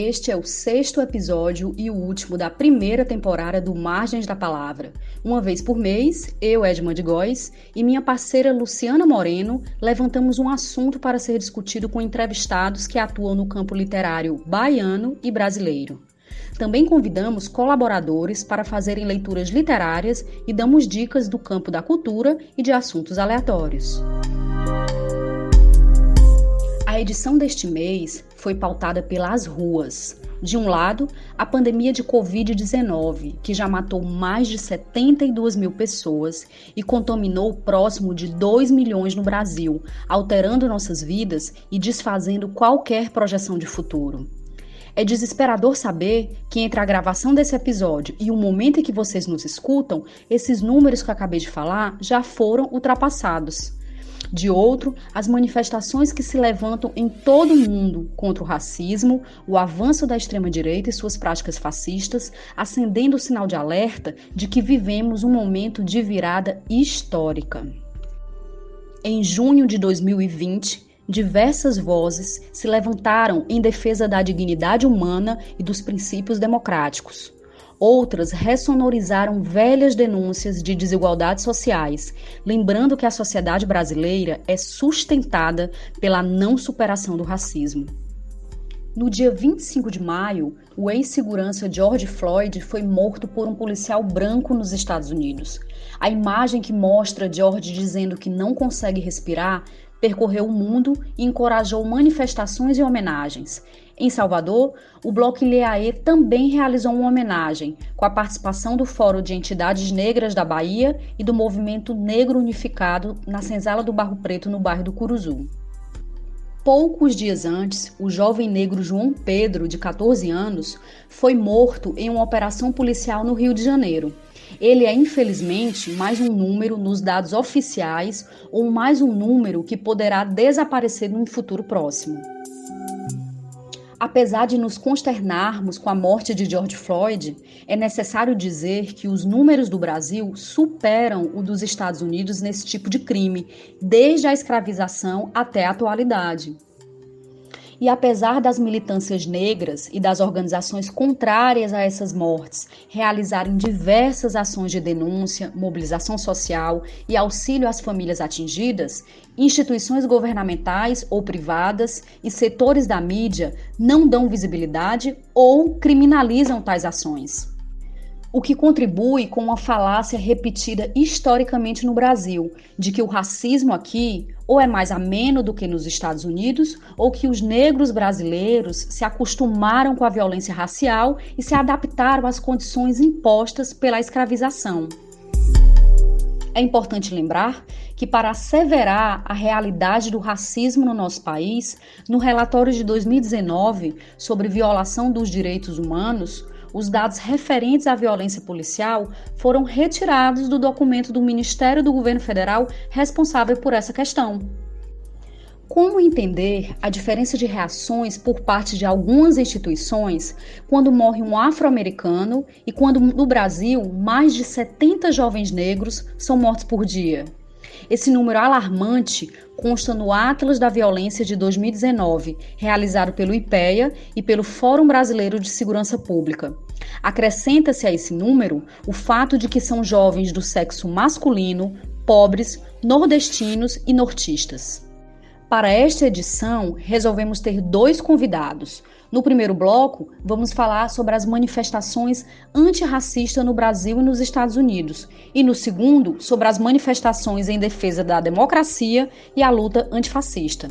Este é o sexto episódio e o último da primeira temporada do Margens da Palavra. Uma vez por mês, eu, Edmond de Góes, e minha parceira Luciana Moreno levantamos um assunto para ser discutido com entrevistados que atuam no campo literário baiano e brasileiro. Também convidamos colaboradores para fazerem leituras literárias e damos dicas do campo da cultura e de assuntos aleatórios. A edição deste mês foi pautada pelas ruas. De um lado, a pandemia de Covid-19, que já matou mais de 72 mil pessoas e contaminou próximo de 2 milhões no Brasil, alterando nossas vidas e desfazendo qualquer projeção de futuro. É desesperador saber que entre a gravação desse episódio e o momento em que vocês nos escutam, esses números que eu acabei de falar já foram ultrapassados de outro, as manifestações que se levantam em todo o mundo contra o racismo, o avanço da extrema-direita e suas práticas fascistas, acendendo o sinal de alerta de que vivemos um momento de virada histórica. Em junho de 2020, diversas vozes se levantaram em defesa da dignidade humana e dos princípios democráticos. Outras ressonorizaram velhas denúncias de desigualdades sociais, lembrando que a sociedade brasileira é sustentada pela não superação do racismo. No dia 25 de maio, o ex-segurança George Floyd foi morto por um policial branco nos Estados Unidos. A imagem que mostra George dizendo que não consegue respirar percorreu o mundo e encorajou manifestações e homenagens. Em Salvador, o Bloco Ileaê também realizou uma homenagem, com a participação do Fórum de Entidades Negras da Bahia e do Movimento Negro Unificado na Senzala do Barro Preto, no bairro do Curuzu. Poucos dias antes, o jovem negro João Pedro, de 14 anos, foi morto em uma operação policial no Rio de Janeiro. Ele é, infelizmente, mais um número nos dados oficiais ou mais um número que poderá desaparecer num futuro próximo. Apesar de nos consternarmos com a morte de George Floyd, é necessário dizer que os números do Brasil superam o dos Estados Unidos nesse tipo de crime, desde a escravização até a atualidade. E apesar das militâncias negras e das organizações contrárias a essas mortes realizarem diversas ações de denúncia, mobilização social e auxílio às famílias atingidas, instituições governamentais ou privadas e setores da mídia não dão visibilidade ou criminalizam tais ações o que contribui com uma falácia repetida historicamente no Brasil, de que o racismo aqui ou é mais ameno do que nos Estados Unidos, ou que os negros brasileiros se acostumaram com a violência racial e se adaptaram às condições impostas pela escravização. É importante lembrar que, para asseverar a realidade do racismo no nosso país, no relatório de 2019 sobre violação dos direitos humanos, os dados referentes à violência policial foram retirados do documento do Ministério do Governo Federal responsável por essa questão. Como entender a diferença de reações por parte de algumas instituições quando morre um afro-americano e quando no Brasil mais de 70 jovens negros são mortos por dia? Esse número alarmante consta no Atlas da Violência de 2019, realizado pelo IPEA e pelo Fórum Brasileiro de Segurança Pública. Acrescenta-se a esse número o fato de que são jovens do sexo masculino, pobres, nordestinos e nortistas. Para esta edição, resolvemos ter dois convidados. No primeiro bloco, vamos falar sobre as manifestações antirracistas no Brasil e nos Estados Unidos. E no segundo, sobre as manifestações em defesa da democracia e a luta antifascista.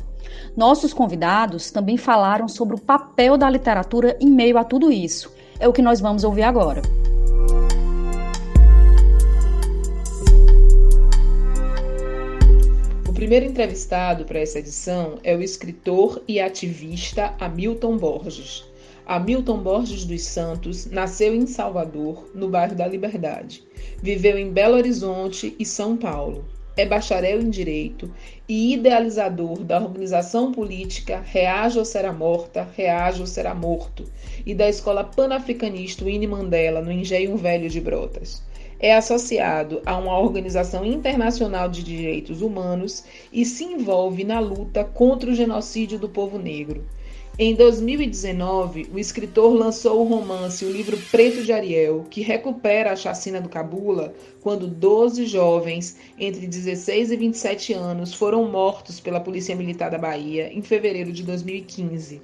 Nossos convidados também falaram sobre o papel da literatura em meio a tudo isso. É o que nós vamos ouvir agora. primeiro entrevistado para essa edição é o escritor e ativista Hamilton Borges. Hamilton Borges dos Santos nasceu em Salvador, no bairro da Liberdade. Viveu em Belo Horizonte e São Paulo. É bacharel em Direito e idealizador da organização política Reaja ou Será Morta, Reaja ou Será Morto e da Escola Panafricanista Winnie Mandela no Engenho Velho de Brotas é associado a uma organização internacional de direitos humanos e se envolve na luta contra o genocídio do povo negro. Em 2019, o escritor lançou o romance O Livro Preto de Ariel, que recupera a chacina do Cabula, quando 12 jovens entre 16 e 27 anos foram mortos pela Polícia Militar da Bahia em fevereiro de 2015.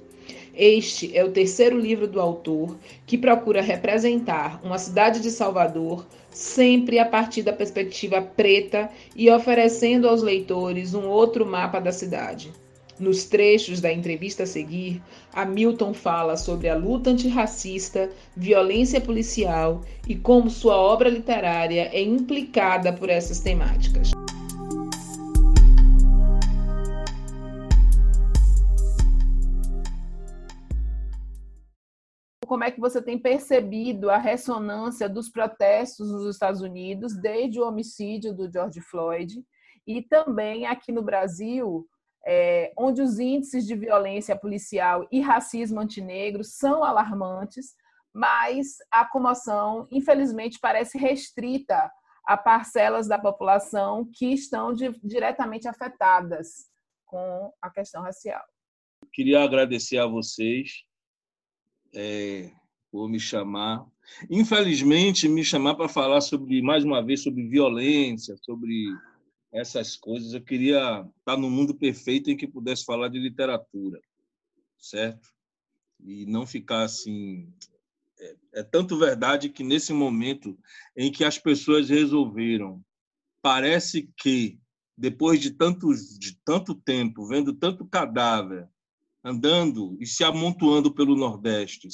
Este é o terceiro livro do autor, que procura representar uma cidade de Salvador sempre a partir da perspectiva preta e oferecendo aos leitores um outro mapa da cidade. Nos trechos da entrevista a seguir, Hamilton fala sobre a luta antirracista, violência policial e como sua obra literária é implicada por essas temáticas. Como é que você tem percebido a ressonância dos protestos nos Estados Unidos desde o homicídio do George Floyd e também aqui no Brasil, é, onde os índices de violência policial e racismo antinegro são alarmantes, mas a comoção, infelizmente, parece restrita a parcelas da população que estão de, diretamente afetadas com a questão racial. Queria agradecer a vocês é, por me chamar. Infelizmente, me chamar para falar sobre, mais uma vez, sobre violência, sobre essas coisas. Eu queria estar no mundo perfeito em que pudesse falar de literatura, certo? E não ficar assim. É, é tanto verdade que nesse momento em que as pessoas resolveram, parece que depois de tanto, de tanto tempo, vendo tanto cadáver andando e se amontoando pelo Nordeste,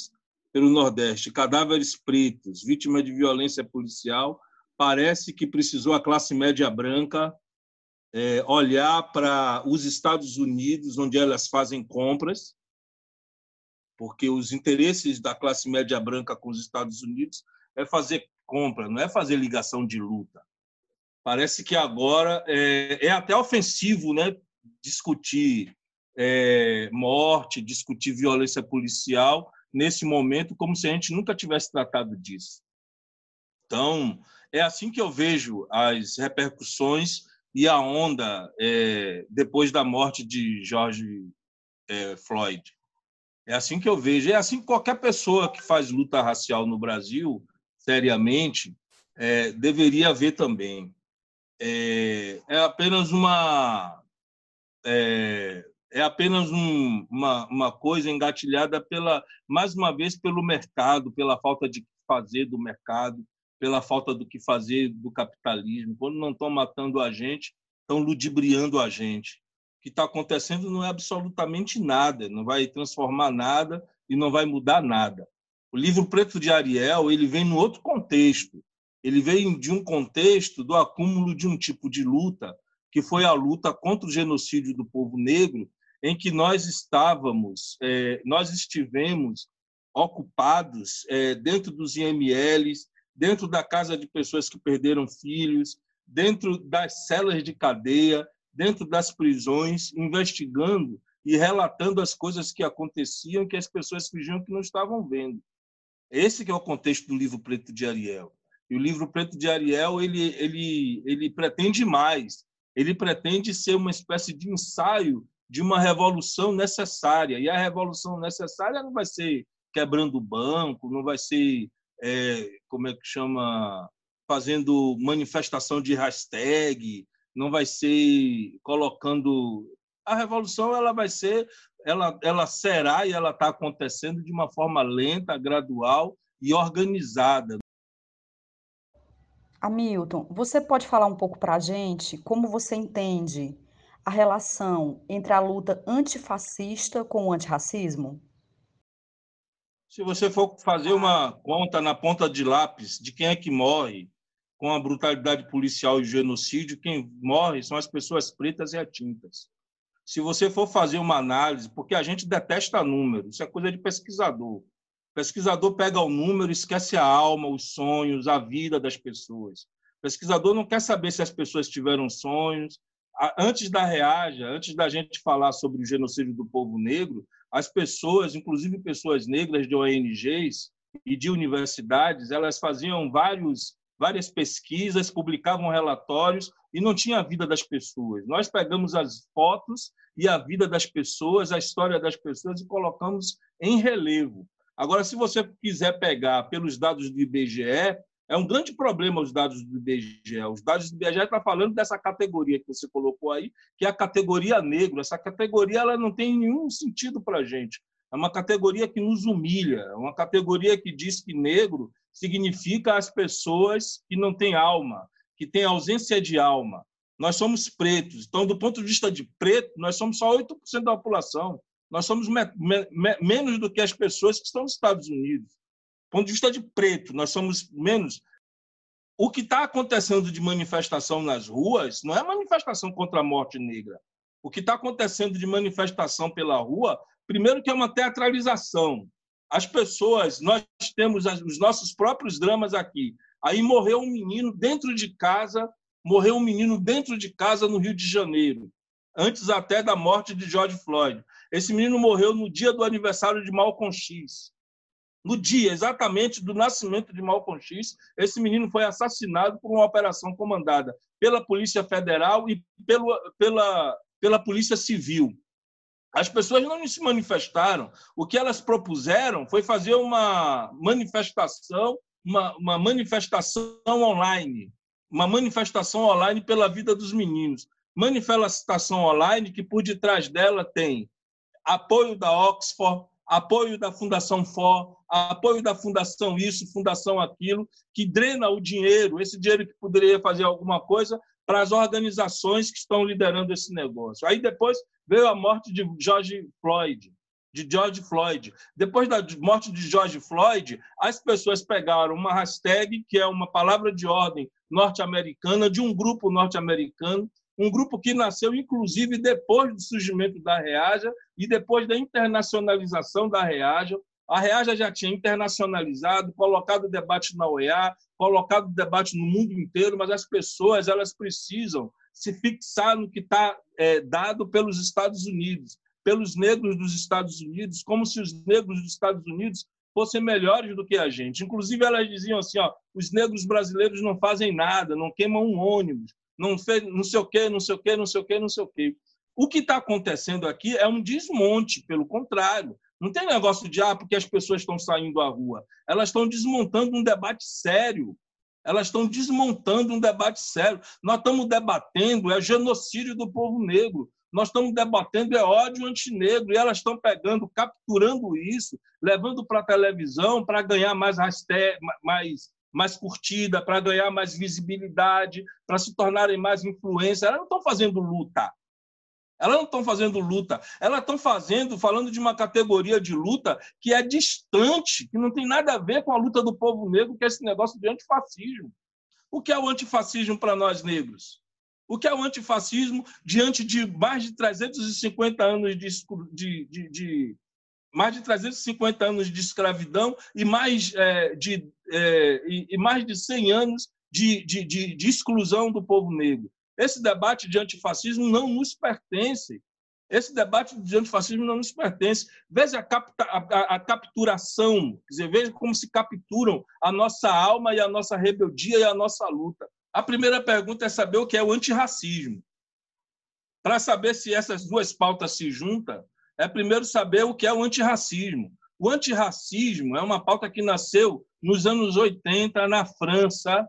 pelo Nordeste, cadáveres pretos, vítimas de violência policial, parece que precisou a classe média branca é, olhar para os Estados Unidos, onde elas fazem compras, porque os interesses da classe média branca com os Estados Unidos é fazer compra, não é fazer ligação de luta. Parece que agora é, é até ofensivo né, discutir é, morte, discutir violência policial nesse momento, como se a gente nunca tivesse tratado disso. Então, é assim que eu vejo as repercussões e a onda é, depois da morte de George é, Floyd. É assim que eu vejo. É assim que qualquer pessoa que faz luta racial no Brasil, seriamente, é, deveria ver também. É, é apenas uma. É, é apenas um, uma, uma coisa engatilhada pela mais uma vez pelo mercado, pela falta de fazer do mercado, pela falta do que fazer do capitalismo. Quando não estão matando a gente, estão ludibriando a gente. O que está acontecendo não é absolutamente nada, não vai transformar nada e não vai mudar nada. O livro Preto de Ariel ele vem no outro contexto. Ele vem de um contexto do acúmulo de um tipo de luta, que foi a luta contra o genocídio do povo negro, em que nós estávamos, é, nós estivemos ocupados é, dentro dos IMLs, dentro da casa de pessoas que perderam filhos, dentro das celas de cadeia, dentro das prisões, investigando e relatando as coisas que aconteciam que as pessoas fingiam que não estavam vendo. Esse que é o contexto do livro Preto de Ariel. E o livro Preto de Ariel ele ele ele pretende mais. Ele pretende ser uma espécie de ensaio de uma revolução necessária. E a revolução necessária não vai ser quebrando o banco, não vai ser é, como é que chama, fazendo manifestação de hashtag, não vai ser colocando. A revolução ela vai ser, ela, ela será e ela está acontecendo de uma forma lenta, gradual e organizada. Hamilton, você pode falar um pouco para a gente como você entende a relação entre a luta antifascista com o antirracismo? Se você for fazer uma conta na ponta de lápis de quem é que morre com a brutalidade policial e genocídio, quem morre são as pessoas pretas e atintas. Se você for fazer uma análise, porque a gente detesta número, isso é coisa de pesquisador. O pesquisador pega o número, esquece a alma, os sonhos, a vida das pessoas. O pesquisador não quer saber se as pessoas tiveram sonhos. Antes da reaja, antes da gente falar sobre o genocídio do povo negro, as pessoas, inclusive pessoas negras de ONGs e de universidades, elas faziam vários, várias pesquisas, publicavam relatórios e não tinha a vida das pessoas. Nós pegamos as fotos e a vida das pessoas, a história das pessoas e colocamos em relevo. Agora, se você quiser pegar pelos dados do IBGE, é um grande problema os dados do IBGE. Os dados do IBGE estão tá falando dessa categoria que você colocou aí, que é a categoria negro. Essa categoria ela não tem nenhum sentido para a gente. É uma categoria que nos humilha, é uma categoria que diz que negro significa as pessoas que não têm alma, que têm ausência de alma. Nós somos pretos. Então, do ponto de vista de preto, nós somos só 8% da população. Nós somos me me menos do que as pessoas que estão nos Estados Unidos. Ponto de vista de preto, nós somos menos. O que está acontecendo de manifestação nas ruas não é manifestação contra a morte negra. O que está acontecendo de manifestação pela rua Primeiro que é uma teatralização. As pessoas, nós temos os nossos próprios dramas aqui. Aí morreu um menino dentro de casa, morreu um menino dentro de casa no Rio de Janeiro, antes até da morte de George Floyd. Esse menino morreu no dia do aniversário de Malcolm X. No dia exatamente do nascimento de Malcolm X, esse menino foi assassinado por uma operação comandada pela Polícia Federal e pela, pela, pela Polícia Civil. As pessoas não se manifestaram. O que elas propuseram foi fazer uma manifestação, uma, uma manifestação online, uma manifestação online pela vida dos meninos. Manifestação online que por detrás dela tem apoio da Oxford, apoio da Fundação FOR, apoio da Fundação Isso, Fundação Aquilo, que drena o dinheiro, esse dinheiro que poderia fazer alguma coisa, para as organizações que estão liderando esse negócio. Aí depois veio a morte de George Floyd, de George Floyd. Depois da morte de George Floyd, as pessoas pegaram uma hashtag, que é uma palavra de ordem norte-americana, de um grupo norte-americano, um grupo que nasceu, inclusive, depois do surgimento da Reaja e depois da internacionalização da Reaja. A Reaja já tinha internacionalizado, colocado o debate na OEA, colocado o debate no mundo inteiro, mas as pessoas elas precisam se fixar no que está é, dado pelos Estados Unidos, pelos negros dos Estados Unidos, como se os negros dos Estados Unidos fossem melhores do que a gente. Inclusive, elas diziam assim: ó, os negros brasileiros não fazem nada, não queimam um ônibus, não, fez, não sei o quê, não sei o quê, não sei o quê, não sei o quê. O que está acontecendo aqui é um desmonte, pelo contrário. Não tem negócio de ah, porque as pessoas estão saindo à rua. Elas estão desmontando um debate sério elas estão desmontando um debate sério. Nós estamos debatendo é genocídio do povo negro. Nós estamos debatendo é ódio antinegro e elas estão pegando, capturando isso, levando para a televisão para ganhar mais hashtag, mais mais curtida, para ganhar mais visibilidade, para se tornarem mais influência. Elas não estão fazendo luta. Elas não estão fazendo luta, elas estão fazendo, falando de uma categoria de luta que é distante, que não tem nada a ver com a luta do povo negro, que é esse negócio de antifascismo. O que é o antifascismo para nós negros? O que é o antifascismo diante de mais de 350 anos de, de, de, mais de 350 anos de escravidão e mais, é, de, é, e, mais de 100 anos de, de, de, de exclusão do povo negro. Esse debate de antifascismo não nos pertence. Esse debate de antifascismo não nos pertence. Veja a, capta, a, a, capturação, quer dizer, veja como se capturam a nossa alma e a nossa rebeldia e a nossa luta. A primeira pergunta é saber o que é o antirracismo. Para saber se essas duas pautas se juntam, é primeiro saber o que é o antirracismo. O antirracismo é uma pauta que nasceu nos anos 80 na França,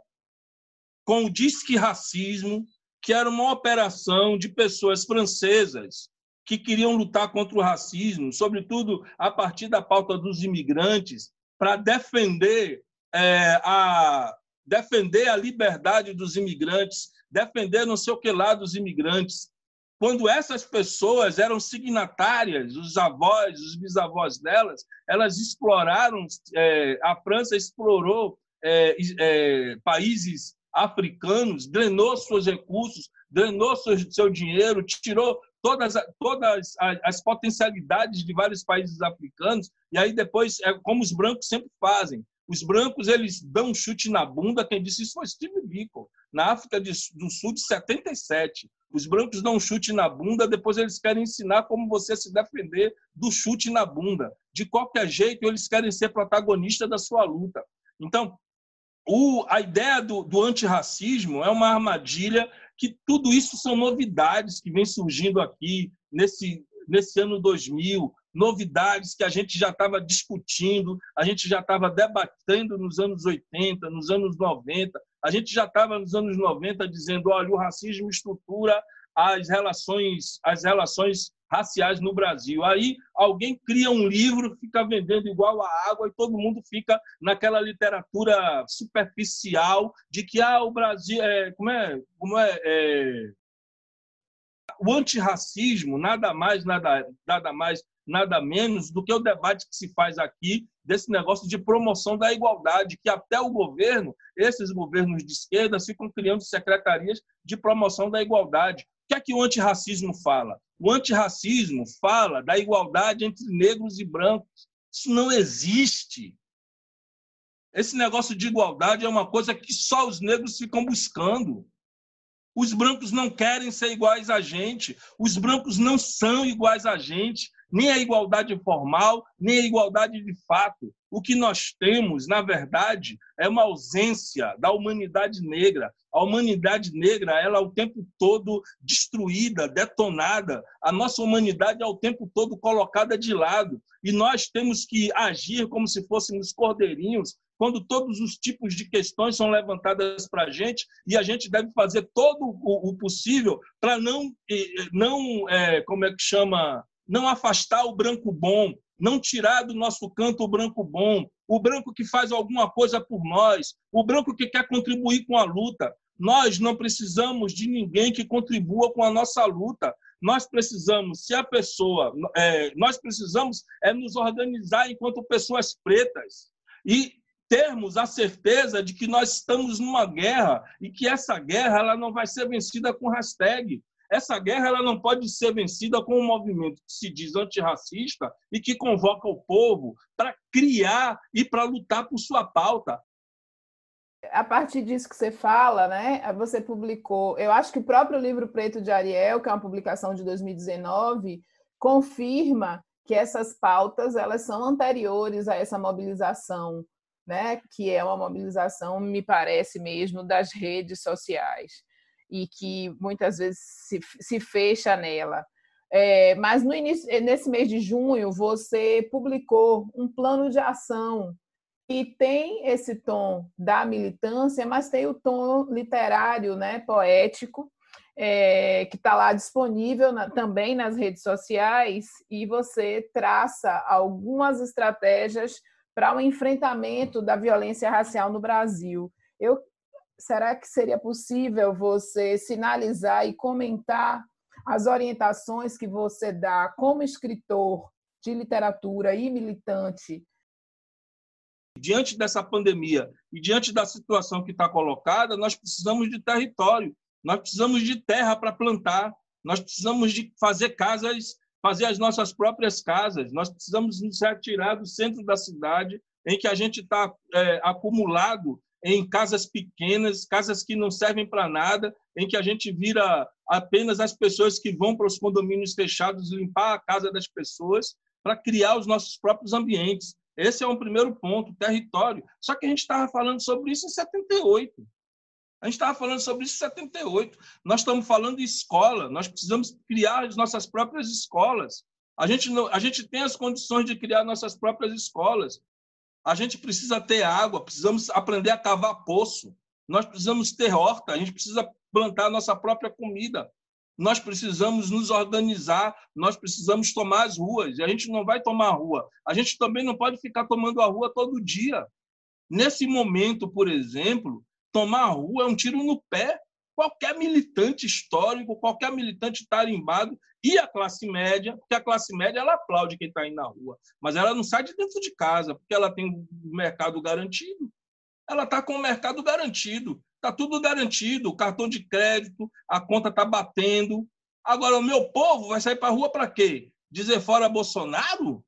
com o disque racismo, que era uma operação de pessoas francesas que queriam lutar contra o racismo, sobretudo a partir da pauta dos imigrantes, para defender é, a defender a liberdade dos imigrantes, defender não sei o que lá dos imigrantes. Quando essas pessoas eram signatárias, os avós, os bisavós delas, elas exploraram, é, a França explorou é, é países africanos, drenou seus recursos, drenou seu, seu dinheiro, tirou todas, todas as potencialidades de vários países africanos, e aí depois, é como os brancos sempre fazem, os brancos eles dão um chute na bunda, quem disse isso foi Steve Biko, na África do Sul de 77. Os brancos dão um chute na bunda, depois eles querem ensinar como você se defender do chute na bunda. De qualquer jeito, eles querem ser protagonista da sua luta. Então, o, a ideia do, do antirracismo é uma armadilha que tudo isso são novidades que vem surgindo aqui nesse, nesse ano 2000, novidades que a gente já estava discutindo, a gente já estava debatendo nos anos 80, nos anos 90, a gente já estava nos anos 90 dizendo, olha, o racismo estrutura as relações, as relações raciais no Brasil. Aí alguém cria um livro, fica vendendo igual a água e todo mundo fica naquela literatura superficial de que ah, o Brasil é como é como é, é... o antirracismo nada mais nada nada mais nada menos do que o debate que se faz aqui desse negócio de promoção da igualdade, que até o governo, esses governos de esquerda, ficam criando secretarias de promoção da igualdade. O que é que o antirracismo fala? O antirracismo fala da igualdade entre negros e brancos. Isso não existe. Esse negócio de igualdade é uma coisa que só os negros ficam buscando. Os brancos não querem ser iguais a gente. Os brancos não são iguais a gente. Nem a igualdade formal, nem a igualdade de fato. O que nós temos, na verdade, é uma ausência da humanidade negra. A humanidade negra, ela é o tempo todo destruída, detonada. A nossa humanidade é o tempo todo colocada de lado. E nós temos que agir como se fôssemos cordeirinhos quando todos os tipos de questões são levantadas para a gente e a gente deve fazer todo o, possível para não, não é, como é que chama, não afastar o branco bom, não tirar do nosso canto o branco bom, o branco que faz alguma coisa por nós, o branco que quer contribuir com a luta. Nós não precisamos de ninguém que contribua com a nossa luta. Nós precisamos, se a pessoa, é, nós precisamos é nos organizar enquanto pessoas pretas e termos a certeza de que nós estamos numa guerra e que essa guerra ela não vai ser vencida com hashtag. Essa guerra ela não pode ser vencida com um movimento que se diz antirracista e que convoca o povo para criar e para lutar por sua pauta a partir disso que você fala, né? Você publicou, eu acho que o próprio livro Preto de Ariel, que é uma publicação de 2019, confirma que essas pautas elas são anteriores a essa mobilização, né? Que é uma mobilização, me parece mesmo, das redes sociais e que muitas vezes se, se fecha nela. É, mas no início, nesse mês de junho, você publicou um plano de ação e tem esse tom da militância, mas tem o tom literário, né, poético, é, que está lá disponível na, também nas redes sociais, e você traça algumas estratégias para o enfrentamento da violência racial no Brasil. Eu, será que seria possível você sinalizar e comentar as orientações que você dá como escritor de literatura e militante? Diante dessa pandemia e diante da situação que está colocada, nós precisamos de território, nós precisamos de terra para plantar, nós precisamos de fazer casas, fazer as nossas próprias casas, nós precisamos nos retirar do centro da cidade, em que a gente está é, acumulado em casas pequenas, casas que não servem para nada, em que a gente vira apenas as pessoas que vão para os condomínios fechados limpar a casa das pessoas para criar os nossos próprios ambientes. Esse é um primeiro ponto, território. Só que a gente estava falando sobre isso em 78. A gente estava falando sobre isso em 78. Nós estamos falando de escola, nós precisamos criar as nossas próprias escolas. A gente, não, a gente tem as condições de criar nossas próprias escolas. A gente precisa ter água, precisamos aprender a cavar poço. Nós precisamos ter horta, a gente precisa plantar nossa própria comida nós precisamos nos organizar, nós precisamos tomar as ruas. E a gente não vai tomar a rua. A gente também não pode ficar tomando a rua todo dia. Nesse momento, por exemplo, tomar a rua é um tiro no pé. Qualquer militante histórico, qualquer militante tarimbado e a classe média, porque a classe média ela aplaude quem está indo na rua, mas ela não sai de dentro de casa, porque ela tem o mercado garantido. Ela está com o mercado garantido. Está tudo garantido, o cartão de crédito, a conta está batendo. Agora, o meu povo vai sair para a rua para quê? Dizer fora Bolsonaro?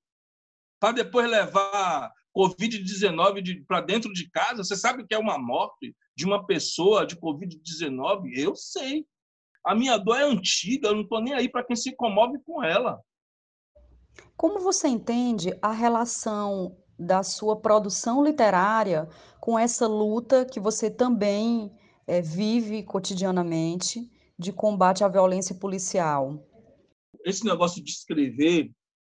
Para depois levar Covid-19 para dentro de casa? Você sabe o que é uma morte de uma pessoa de Covid-19? Eu sei. A minha dor é antiga, eu não estou nem aí para quem se comove com ela. Como você entende a relação da sua produção literária com essa luta que você também é, vive cotidianamente de combate à violência policial? Esse negócio de escrever,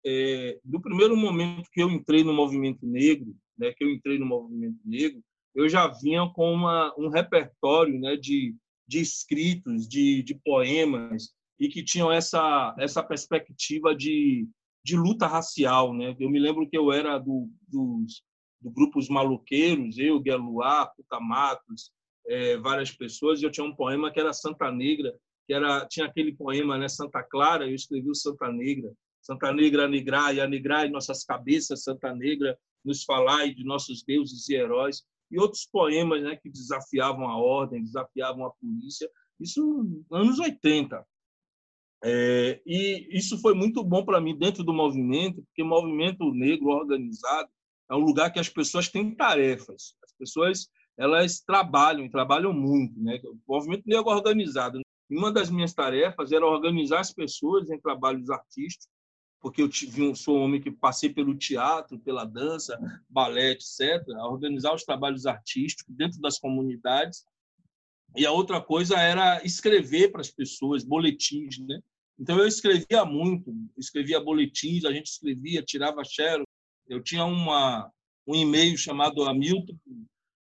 é, do primeiro momento que eu entrei no movimento negro, né, que eu entrei no movimento negro, eu já vinha com uma, um repertório né, de, de escritos, de, de poemas, e que tinham essa, essa perspectiva de, de luta racial. Né? Eu me lembro que eu era do, dos do grupos maluqueiros, eu, Gueluá, Puta Matos, é, várias pessoas, e eu tinha um poema que era Santa Negra, que era tinha aquele poema, né, Santa Clara, eu escrevi o Santa Negra, Santa Negra negrai, anegrai nossas cabeças, Santa Negra, nos falai de nossos deuses e heróis, e outros poemas né, que desafiavam a ordem, desafiavam a polícia, isso anos 80. É, e isso foi muito bom para mim dentro do movimento, porque movimento negro organizado é um lugar que as pessoas têm tarefas. As pessoas elas trabalham e trabalham muito, né? O movimento negro organizado. Uma das minhas tarefas era organizar as pessoas em trabalhos artísticos, porque eu tive um, sou um homem que passei pelo teatro, pela dança, balé, etc. Organizar os trabalhos artísticos dentro das comunidades. E a outra coisa era escrever para as pessoas boletins, né? Então eu escrevia muito, escrevia boletins, a gente escrevia, tirava xerox, eu tinha uma, um e-mail chamado Hamilton,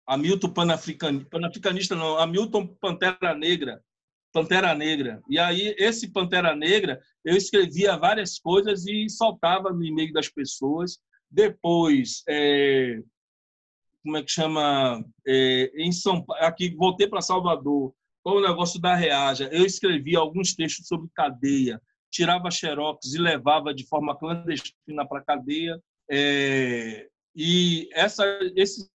Hamilton Panafricanista não, Hamilton Pantera Negra, Pantera Negra. E aí, esse Pantera Negra, eu escrevia várias coisas e soltava no e-mail das pessoas. Depois, é, como é que chama? É, em São aqui voltei para Salvador, com o negócio da reaja. Eu escrevia alguns textos sobre cadeia, tirava xerox e levava de forma clandestina para cadeia. É, e essa, esses,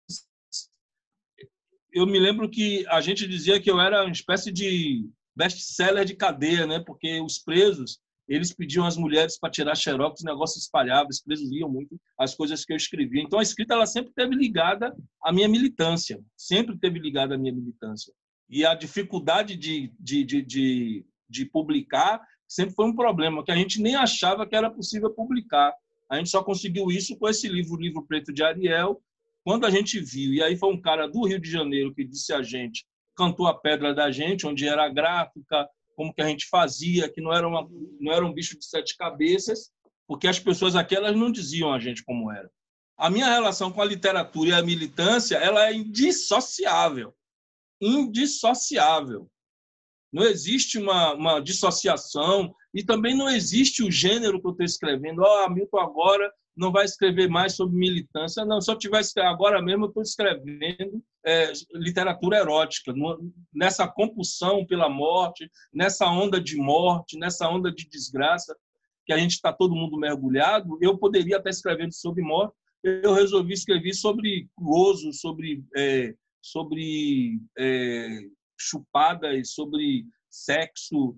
eu me lembro que a gente dizia que eu era uma espécie de best-seller de cadeia, né? Porque os presos eles pediam às mulheres para tirar xerox, o negócio espalhava, os presos liam muito as coisas que eu escrevia. Então a escrita ela sempre teve ligada à minha militância, sempre teve ligada à minha militância. E a dificuldade de, de, de, de, de publicar sempre foi um problema, que a gente nem achava que era possível publicar. A gente só conseguiu isso com esse livro, o Livro Preto de Ariel. Quando a gente viu, e aí foi um cara do Rio de Janeiro que disse a gente, cantou a pedra da gente, onde era a gráfica, como que a gente fazia, que não era, uma, não era um bicho de sete cabeças, porque as pessoas aqui elas não diziam a gente como era. A minha relação com a literatura e a militância ela é indissociável. Indissociável. Não existe uma, uma dissociação e também não existe o gênero que eu estou escrevendo. Ó, oh, Hamilton agora não vai escrever mais sobre militância. Não, se eu tivesse agora mesmo, eu estou escrevendo é, literatura erótica, nessa compulsão pela morte, nessa onda de morte, nessa onda de desgraça que a gente está todo mundo mergulhado. Eu poderia estar escrevendo sobre morte. Eu resolvi escrever sobre gozo, sobre é, sobre é, chupadas, sobre sexo,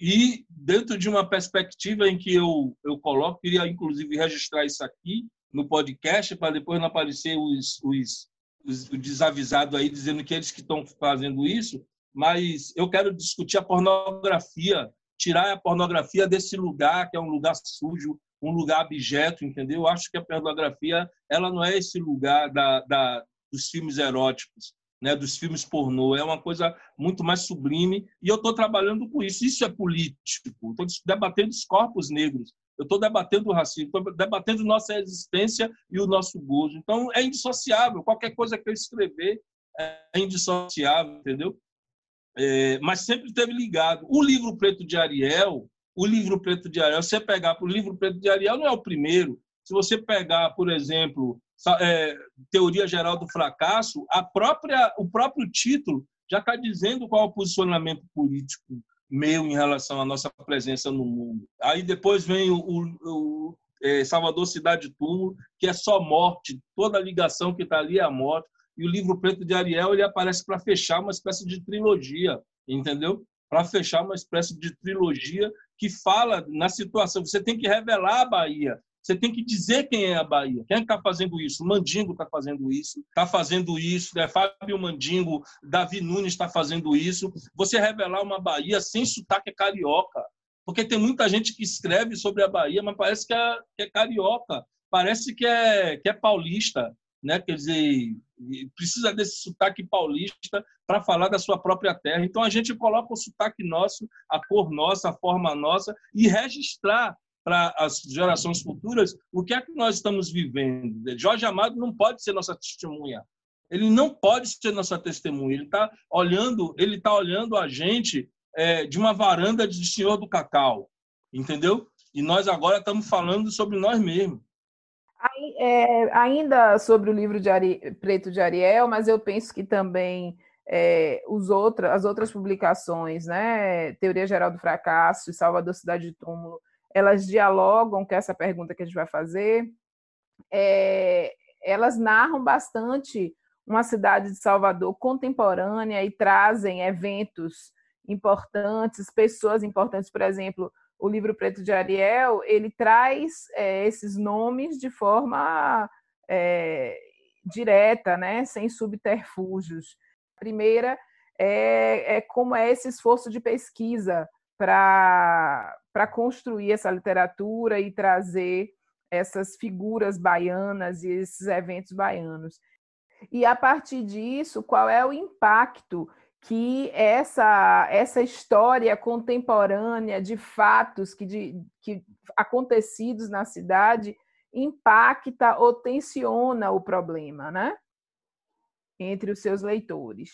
e dentro de uma perspectiva em que eu, eu coloco, queria inclusive registrar isso aqui no podcast, para depois não aparecer os, os, os aí dizendo que eles que estão fazendo isso, mas eu quero discutir a pornografia, tirar a pornografia desse lugar que é um lugar sujo, um lugar abjeto, entendeu? Eu acho que a pornografia ela não é esse lugar da, da dos filmes eróticos né, dos filmes pornô. É uma coisa muito mais sublime e eu estou trabalhando com isso. Isso é político. Estou debatendo os corpos negros. Eu estou debatendo o racismo, estou debatendo nossa existência e o nosso gozo. Então, é indissociável. Qualquer coisa que eu escrever é indissociável, entendeu? É, mas sempre teve ligado. O livro preto de Ariel, o livro preto de Ariel, se você pegar para o livro preto de Ariel, não é o primeiro. Se você pegar, por exemplo, é, teoria geral do fracasso, a própria, o próprio título já está dizendo qual é o posicionamento político meu em relação à nossa presença no mundo. Aí depois vem o, o, o é, Salvador Cidade Túmulo, que é só morte, toda a ligação que está ali é a morte. E o livro preto de Ariel ele aparece para fechar uma espécie de trilogia, entendeu? Para fechar uma espécie de trilogia que fala na situação. Você tem que revelar a Bahia, você tem que dizer quem é a Bahia. Quem é está fazendo isso? O Mandingo está fazendo isso, está fazendo isso, é Fábio Mandingo, Davi Nunes está fazendo isso. Você revelar uma Bahia sem sotaque carioca. Porque tem muita gente que escreve sobre a Bahia, mas parece que é, que é carioca, parece que é, que é paulista. né? Quer dizer, precisa desse sotaque paulista para falar da sua própria terra. Então a gente coloca o sotaque nosso, a cor nossa, a forma nossa e registrar para as gerações futuras o que é que nós estamos vivendo. Jorge Amado não pode ser nossa testemunha. Ele não pode ser nossa testemunha. Ele está olhando, ele está olhando a gente é, de uma varanda de Senhor do Cacau, entendeu? E nós agora estamos falando sobre nós mesmos. É, ainda sobre o livro de Ari, Preto de Ariel, mas eu penso que também é, os outra, as outras publicações, né, Teoria Geral do Fracasso e Salvador Cidade de Túmulo, elas dialogam com essa pergunta que a gente vai fazer. É, elas narram bastante uma cidade de Salvador contemporânea e trazem eventos importantes, pessoas importantes, por exemplo, o livro Preto de Ariel, ele traz é, esses nomes de forma é, direta, né, sem subterfúgios. A primeira é, é como é esse esforço de pesquisa para construir essa literatura e trazer essas figuras baianas e esses eventos baianos. E a partir disso, qual é o impacto que essa, essa história contemporânea de fatos que, de, que acontecidos na cidade impacta ou tensiona o problema, né? Entre os seus leitores.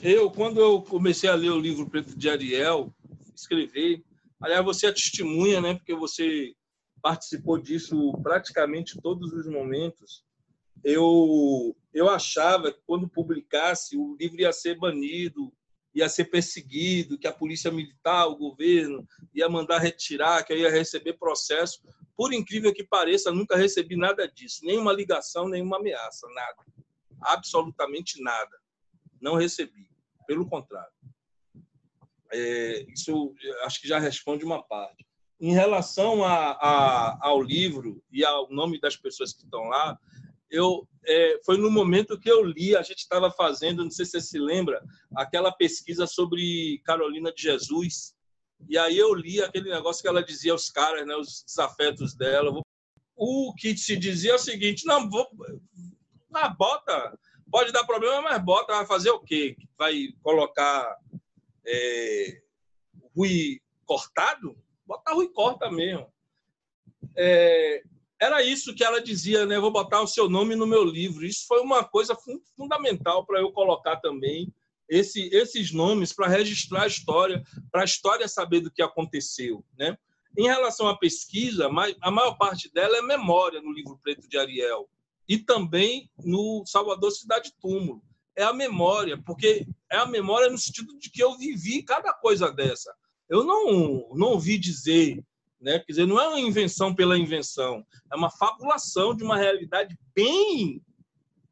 Eu, quando eu comecei a ler o livro Preto de Ariel, escrever, aliás, você é testemunha, né? Porque você participou disso praticamente todos os momentos eu, eu achava que quando publicasse o livro ia ser banido, ia ser perseguido, que a polícia militar, o governo ia mandar retirar, que eu ia receber processo. Por incrível que pareça, nunca recebi nada disso, nenhuma ligação, nenhuma ameaça, nada. Absolutamente nada. Não recebi. Pelo contrário. É, isso acho que já responde uma parte. Em relação a, a, ao livro e ao nome das pessoas que estão lá, eu é, foi no momento que eu li, a gente estava fazendo, não sei se você se lembra, aquela pesquisa sobre Carolina de Jesus. E aí eu li aquele negócio que ela dizia aos caras, né, os desafetos dela. O que se dizia é o seguinte: não, vou, ah, bota, pode dar problema, mas bota, vai fazer o quê? Vai colocar é, Rui cortado? Bota Rui corta mesmo. É, era isso que ela dizia, né? Vou botar o seu nome no meu livro. Isso foi uma coisa fundamental para eu colocar também esse, esses nomes para registrar a história, para a história saber do que aconteceu, né? Em relação à pesquisa, a maior parte dela é memória no livro Preto de Ariel e também no Salvador Cidade Túmulo. É a memória, porque é a memória no sentido de que eu vivi cada coisa dessa. Eu não não ouvi dizer né? Quer dizer, não é uma invenção pela invenção, é uma fabulação de uma realidade bem,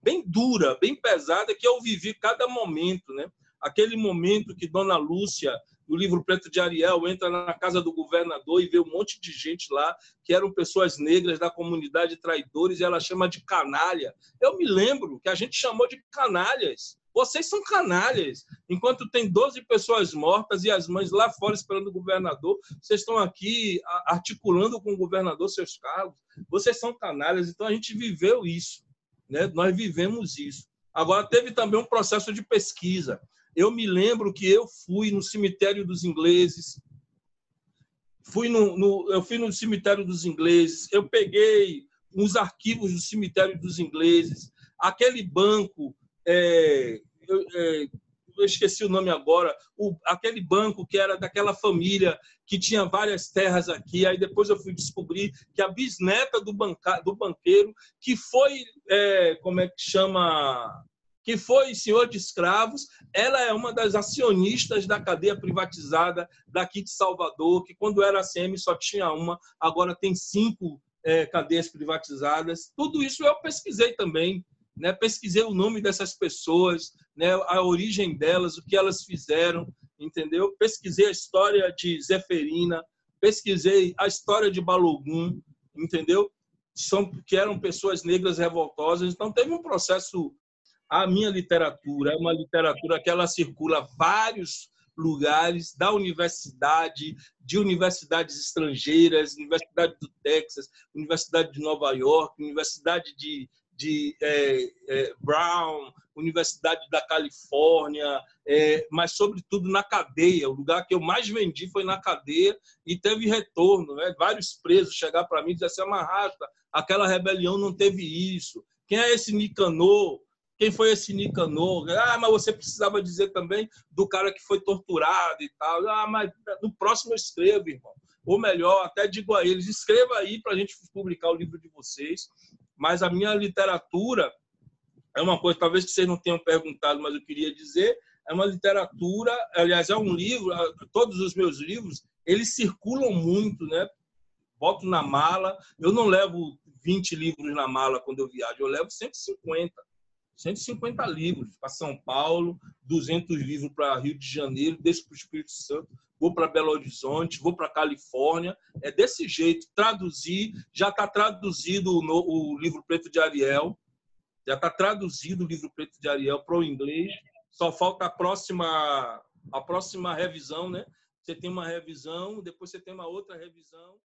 bem dura, bem pesada que eu vivi cada momento. Né? Aquele momento que Dona Lúcia, no livro Preto de Ariel, entra na casa do governador e vê um monte de gente lá que eram pessoas negras da comunidade traidores e ela chama de canalha. Eu me lembro que a gente chamou de canalhas vocês são canalhas. Enquanto tem 12 pessoas mortas e as mães lá fora esperando o governador, vocês estão aqui articulando com o governador seus cargos. Vocês são canalhas. Então a gente viveu isso. Né? Nós vivemos isso. Agora, teve também um processo de pesquisa. Eu me lembro que eu fui no cemitério dos ingleses, fui no, no, eu fui no cemitério dos ingleses, eu peguei uns arquivos do cemitério dos ingleses, aquele banco é, eu, é, eu, esqueci o nome agora, o, aquele banco que era daquela família que tinha várias terras aqui. Aí depois eu fui descobrir que a bisneta do, banca, do banqueiro, que foi, é, como é que chama? Que foi senhor de escravos, ela é uma das acionistas da cadeia privatizada daqui de Salvador, que quando era ACM só tinha uma, agora tem cinco é, cadeias privatizadas. Tudo isso eu pesquisei também né? pesquisei o nome dessas pessoas, né? a origem delas, o que elas fizeram, entendeu? Pesquisei a história de Zeferina, pesquisei a história de Balogun, entendeu? São, que eram pessoas negras revoltosas. Então, teve um processo. A minha literatura é uma literatura que ela circula vários lugares da universidade, de universidades estrangeiras, Universidade do Texas, Universidade de Nova York, Universidade de, de é, é, Brown, Universidade da Califórnia, é, mas sobretudo na cadeia. O lugar que eu mais vendi foi na cadeia e teve retorno. Né? Vários presos chegaram para mim e disseram assim, Amarrasta, aquela rebelião não teve isso. Quem é esse Nicanor? Quem foi esse Nicanor? Ah, mas você precisava dizer também do cara que foi torturado e tal. Ah, mas no próximo eu escrevo, irmão. Ou melhor, até digo a eles, escreva aí para a gente publicar o livro de vocês. Mas a minha literatura é uma coisa, talvez que vocês não tenham perguntado, mas eu queria dizer, é uma literatura, aliás, é um livro, todos os meus livros, eles circulam muito, né? Boto na mala, eu não levo 20 livros na mala quando eu viajo, eu levo 150. 150 livros para São Paulo, 200 livros para Rio de Janeiro, desse para o Espírito Santo, vou para Belo Horizonte, vou para Califórnia. É desse jeito. Traduzir, já está traduzido o, o livro Preto de Ariel, já está traduzido o livro Preto de Ariel para o inglês. Só falta a próxima, a próxima revisão, né? Você tem uma revisão, depois você tem uma outra revisão.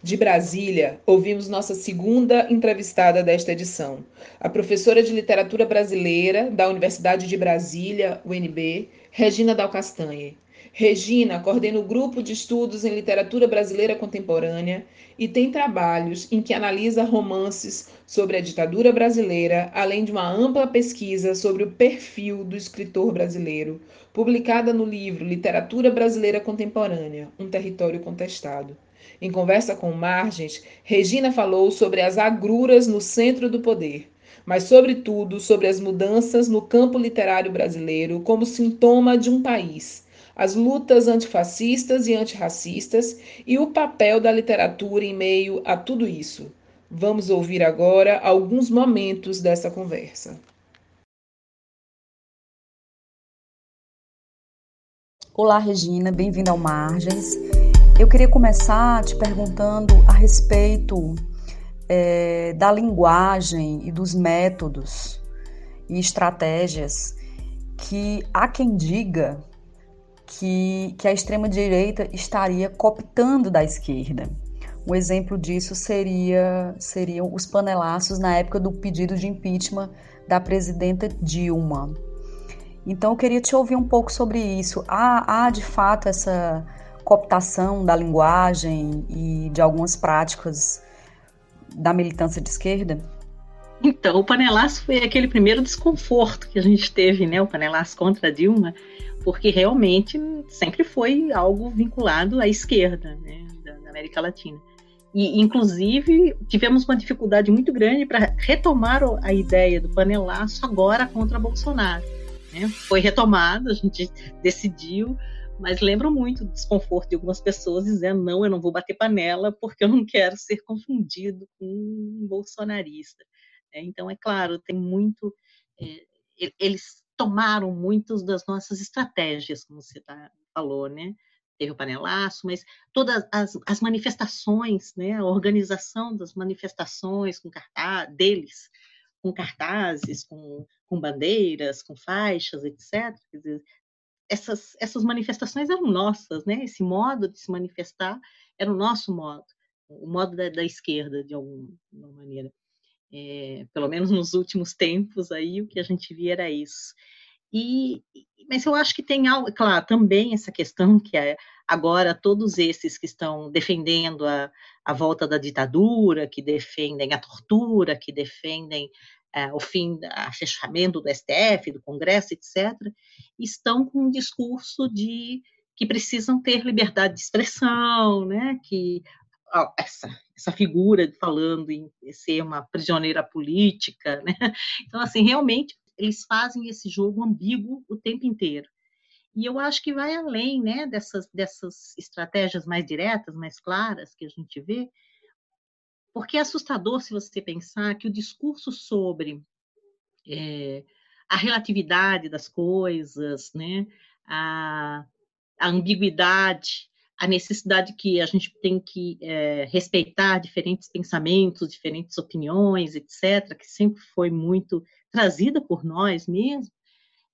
De Brasília, ouvimos nossa segunda entrevistada desta edição, a professora de literatura brasileira da Universidade de Brasília, UNB, Regina Dal Castanhe. Regina coordena o grupo de estudos em literatura brasileira contemporânea e tem trabalhos em que analisa romances sobre a ditadura brasileira, além de uma ampla pesquisa sobre o perfil do escritor brasileiro, publicada no livro Literatura Brasileira Contemporânea Um Território Contestado. Em conversa com Margens, Regina falou sobre as agruras no centro do poder mas, sobretudo, sobre as mudanças no campo literário brasileiro como sintoma de um país as lutas antifascistas e antirracistas e o papel da literatura em meio a tudo isso. Vamos ouvir agora alguns momentos dessa conversa. Olá, Regina, bem-vinda ao Margens. Eu queria começar te perguntando a respeito é, da linguagem e dos métodos e estratégias que há quem diga que, que a extrema-direita estaria cooptando da esquerda. Um exemplo disso seria seriam os panelaços na época do pedido de impeachment da presidenta Dilma. Então eu queria te ouvir um pouco sobre isso. Há, há de fato essa cooptação da linguagem e de algumas práticas da militância de esquerda? Então, o panelaço foi aquele primeiro desconforto que a gente teve, né? O panelaço contra Dilma, porque realmente sempre foi algo vinculado à esquerda né, da América Latina. E, inclusive, tivemos uma dificuldade muito grande para retomar a ideia do panelaço agora contra Bolsonaro. Né? Foi retomado, a gente decidiu, mas lembro muito do desconforto de algumas pessoas dizendo: não, eu não vou bater panela porque eu não quero ser confundido com um bolsonarista. É, então, é claro, tem muito. É, eles tomaram muitas das nossas estratégias, como você tá, falou, né? Teve o panelaço, mas todas as, as manifestações, né? A organização das manifestações com cartaz, deles, com cartazes, com, com bandeiras, com faixas, etc. Dizer, essas, essas manifestações eram nossas, né? Esse modo de se manifestar era o nosso modo, o modo da, da esquerda, de alguma maneira é, pelo menos nos últimos tempos aí o que a gente via era isso. E, mas eu acho que tem algo, claro, também essa questão que é agora todos esses que estão defendendo a, a volta da ditadura, que defendem a tortura, que defendem o fim, o fechamento do STF, do Congresso, etc., estão com um discurso de que precisam ter liberdade de expressão, né? que essa, essa figura falando em ser uma prisioneira política, né? Então, assim, realmente eles fazem esse jogo ambíguo o tempo inteiro. E eu acho que vai além, né, dessas, dessas estratégias mais diretas, mais claras que a gente vê, porque é assustador se você pensar que o discurso sobre é, a relatividade das coisas, né, a, a ambiguidade, a necessidade que a gente tem que é, respeitar diferentes pensamentos, diferentes opiniões, etc., que sempre foi muito trazida por nós mesmos,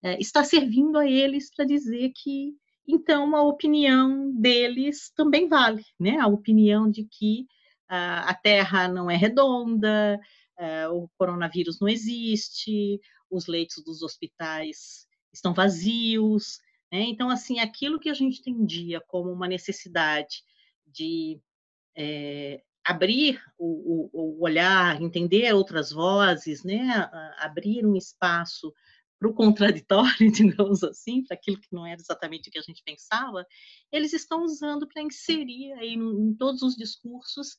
é, está servindo a eles para dizer que, então, a opinião deles também vale, né? A opinião de que a, Terra não é redonda, a, o coronavírus não existe, os leitos dos hospitais estão vazios. Né? Então, assim, aquilo que a gente entendia como uma necessidade de é, abrir o, o, o, olhar, entender outras vozes, né? abrir um espaço para o contraditório, digamos assim, para aquilo que não era exatamente o que a gente pensava, eles estão usando para inserir aí em todos os discursos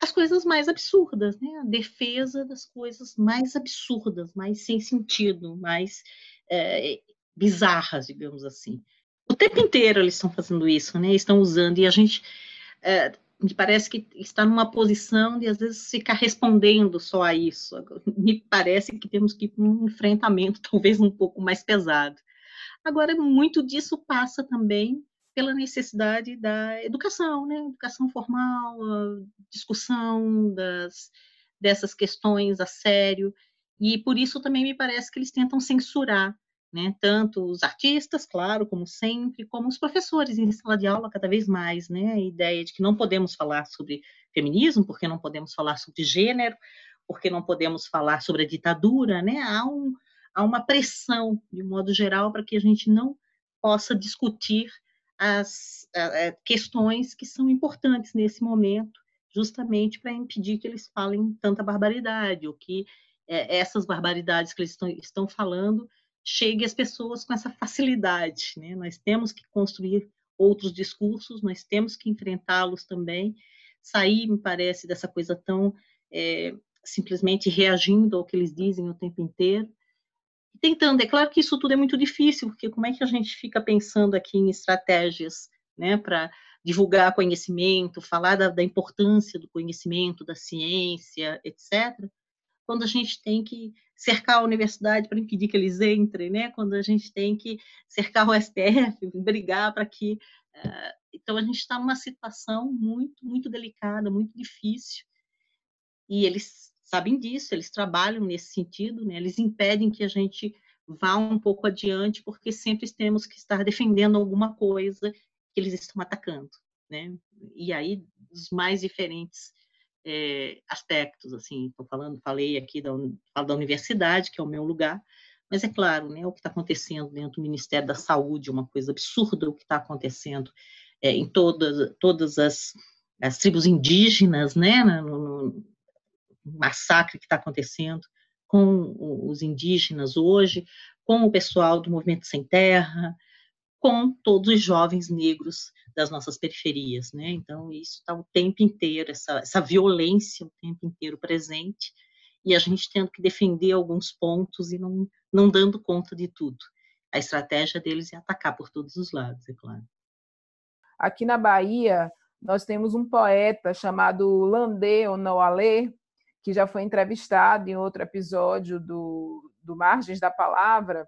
as coisas mais absurdas, né? A defesa das coisas mais absurdas, mais sem sentido, mais é, bizarras, digamos assim. O tempo inteiro eles estão fazendo isso, né? Estão usando e a gente é, me parece que está numa posição de às vezes ficar respondendo só a isso. Me parece que temos que ir para um enfrentamento talvez um pouco mais pesado. Agora, muito disso passa também pela necessidade da educação, né? Educação formal, discussão das, dessas questões a sério. E por isso também me parece que eles tentam censurar né? Tanto os artistas, claro, como sempre, como os professores em sala de aula cada vez mais, né? A ideia de que não podemos falar sobre feminismo, porque não podemos falar sobre gênero, porque não podemos falar sobre a ditadura, né? Há, um, há uma pressão, de modo geral, para que a gente não possa discutir as questões que são importantes nesse momento, justamente para impedir que eles falem tanta barbaridade, ou que é, essas barbaridades que eles estão, estão falando chegue às pessoas com essa facilidade. Né? Nós temos que construir outros discursos, nós temos que enfrentá-los também, sair, me parece, dessa coisa tão é, simplesmente reagindo ao que eles dizem o tempo inteiro. Tentando, é claro que isso tudo é muito difícil, porque como é que a gente fica pensando aqui em estratégias né, para divulgar conhecimento, falar da, da importância do conhecimento, da ciência, etc., quando a gente tem que cercar a universidade para impedir que eles entrem, né? Quando a gente tem que cercar o STF, brigar para que. Uh, então a gente está numa situação muito, muito delicada, muito difícil. E eles sabem disso, eles trabalham nesse sentido, né? Eles impedem que a gente vá um pouco adiante, porque sempre temos que estar defendendo alguma coisa que eles estão atacando, né? E aí, os mais diferentes é, aspectos, assim, estou falando, falei aqui da, da universidade, que é o meu lugar, mas é claro, né, o que está acontecendo dentro do Ministério da Saúde, uma coisa absurda o que está acontecendo é, em todas, todas as, as tribos indígenas, né, no, no massacre que está acontecendo com os indígenas hoje, com o pessoal do Movimento Sem Terra, com todos os jovens negros das nossas periferias, né? Então, isso está o tempo inteiro, essa, essa violência o tempo inteiro presente, e a gente tendo que defender alguns pontos e não, não dando conta de tudo. A estratégia deles é atacar por todos os lados, é claro. Aqui na Bahia, nós temos um poeta chamado Landé Onoalé, que já foi entrevistado em outro episódio do, do Margens da Palavra,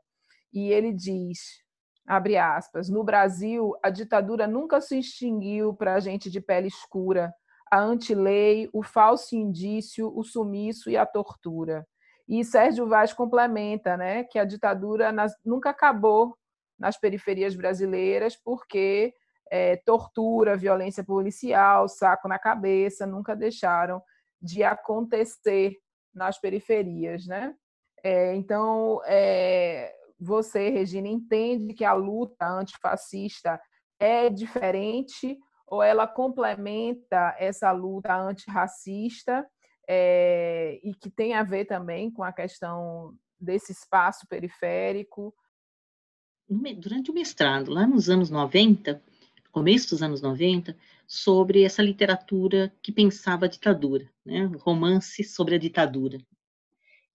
e ele diz: abre aspas, no Brasil, a ditadura nunca se extinguiu para a gente de pele escura, a antilei, o falso indício, o sumiço e a tortura. E Sérgio Vaz complementa né, que a ditadura nas, nunca acabou nas periferias brasileiras, porque é, tortura, violência policial, saco na cabeça, nunca deixaram de acontecer nas periferias. Né? É, então, é, você, Regina, entende que a luta antifascista é diferente ou ela complementa essa luta antirracista é, e que tem a ver também com a questão desse espaço periférico? Durante o mestrado, lá nos anos 90, começo dos anos 90, sobre essa literatura que pensava a ditadura, né? romance sobre a ditadura.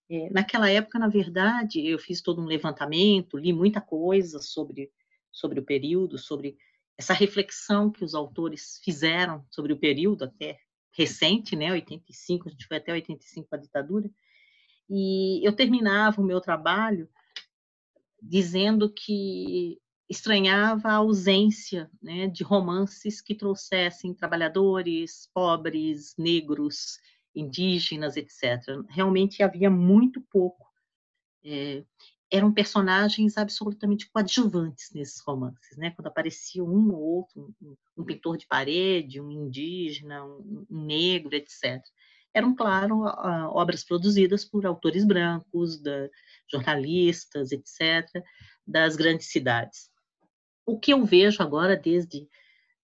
É, naquela época, na verdade, eu fiz todo um levantamento, li muita coisa sobre, sobre o período, sobre essa reflexão que os autores fizeram sobre o período até recente, né, 85, a gente foi até 85 a ditadura, e eu terminava o meu trabalho dizendo que estranhava a ausência né, de romances que trouxessem trabalhadores, pobres, negros, indígenas, etc. Realmente havia muito pouco. É, eram personagens absolutamente coadjuvantes nesses romances, né? Quando aparecia um ou outro, um, um pintor de parede, um indígena, um, um negro, etc. Eram, claro, obras produzidas por autores brancos, da, jornalistas, etc., das grandes cidades. O que eu vejo agora, desde,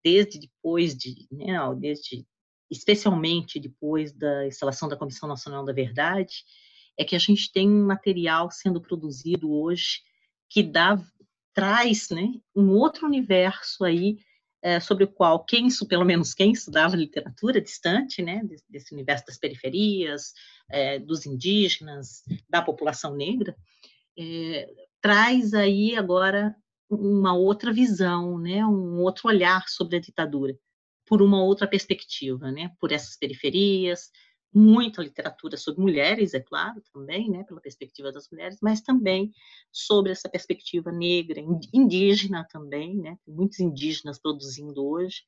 desde depois de, né, desde, especialmente depois da instalação da Comissão Nacional da Verdade, é que a gente tem um material sendo produzido hoje que dá traz né, um outro universo aí é, sobre o qual quem, pelo menos quem estudava literatura distante, né, desse, universo das periferias, é, dos indígenas, da população negra, é, traz aí agora uma outra visão, né, um outro olhar sobre a ditadura, por uma outra perspectiva, né, por essas periferias, muita literatura sobre mulheres, é claro, também, né, pela perspectiva das mulheres, mas também sobre essa perspectiva negra, indígena também, né, muitos indígenas produzindo hoje,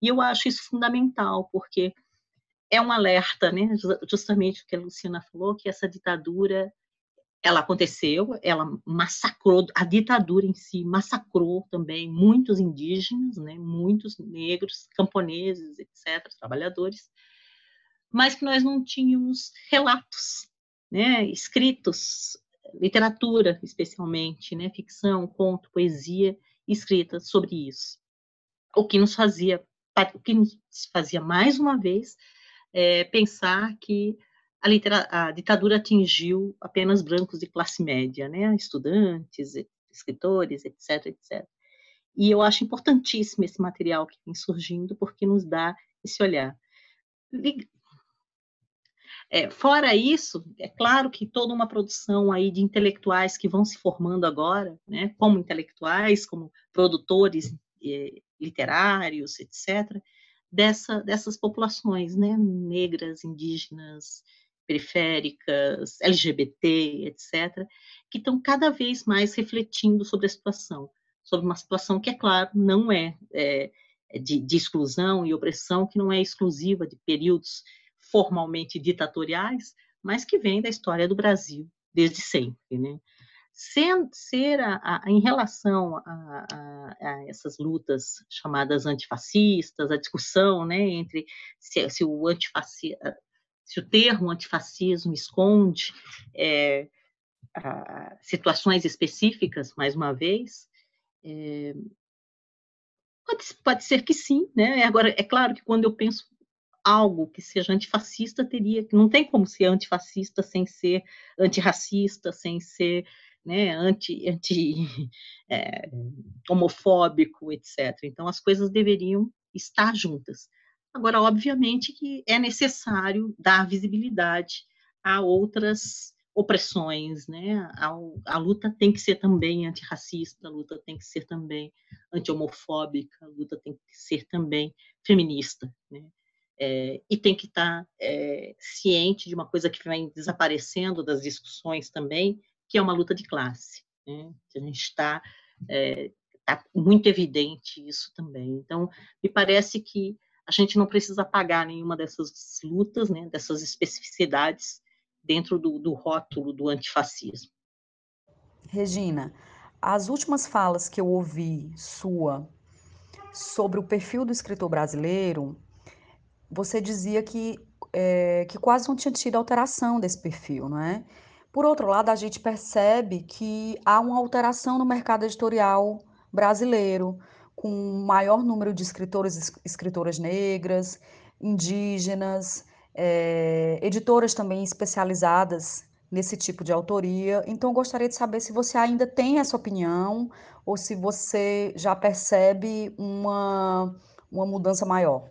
e eu acho isso fundamental, porque é um alerta, né, justamente o que a Luciana falou, que essa ditadura, ela aconteceu, ela massacrou, a ditadura em si massacrou também muitos indígenas, né, muitos negros, camponeses, etc., trabalhadores, mas que nós não tínhamos relatos, né, escritos, literatura especialmente, né, ficção, conto, poesia escrita sobre isso. O que nos fazia, o que nos fazia mais uma vez é, pensar que a, a, ditadura atingiu apenas brancos de classe média, né, estudantes, escritores, etc, etc. E eu acho importantíssimo esse material que vem surgindo, porque nos dá esse olhar. É, fora isso, é claro que toda uma produção aí de intelectuais que vão se formando agora, né, como intelectuais, como produtores eh, literários, etc., dessa, dessas populações, né, negras, indígenas, periféricas, LGBT, etc., que estão cada vez mais refletindo sobre a situação, sobre uma situação que, é claro, não é, é de, de exclusão e opressão, que não é exclusiva de períodos formalmente ditatoriais, mas que vem da história do Brasil desde sempre, né? Ser, ser a, a, em relação a, a, essas lutas chamadas antifascistas, a discussão, né, entre se, se o antifascismo, se o termo antifascismo esconde é, situações específicas, mais uma vez, é, pode, pode ser que sim, né? Agora, é claro que quando eu penso algo que seja antifascista teria que não tem como ser antifascista sem ser antirracista, sem ser né, anti, anti é, homofóbico, etc. Então as coisas deveriam estar juntas. Agora, obviamente que é necessário dar visibilidade a outras opressões, né? A, a, luta tem que ser também antirracista, a luta tem que ser também anti-homofóbica, a luta tem que ser também feminista, né? É, e tem que estar tá, é, ciente de uma coisa que vem desaparecendo das discussões também, que é uma luta de classe. Né? A gente está é, tá muito evidente isso também. Então, me parece que a gente não precisa apagar nenhuma dessas lutas, né, dessas especificidades dentro do, do rótulo do antifascismo. Regina, as últimas falas que eu ouvi sua sobre o perfil do escritor brasileiro você dizia que, é, que quase não tinha tido alteração desse perfil, não é? Por outro lado, a gente percebe que há uma alteração no mercado editorial brasileiro, com um maior número de escritores escritoras negras, indígenas, é, editoras também especializadas nesse tipo de autoria. Então, gostaria de saber se você ainda tem essa opinião ou se você já percebe uma, uma mudança maior.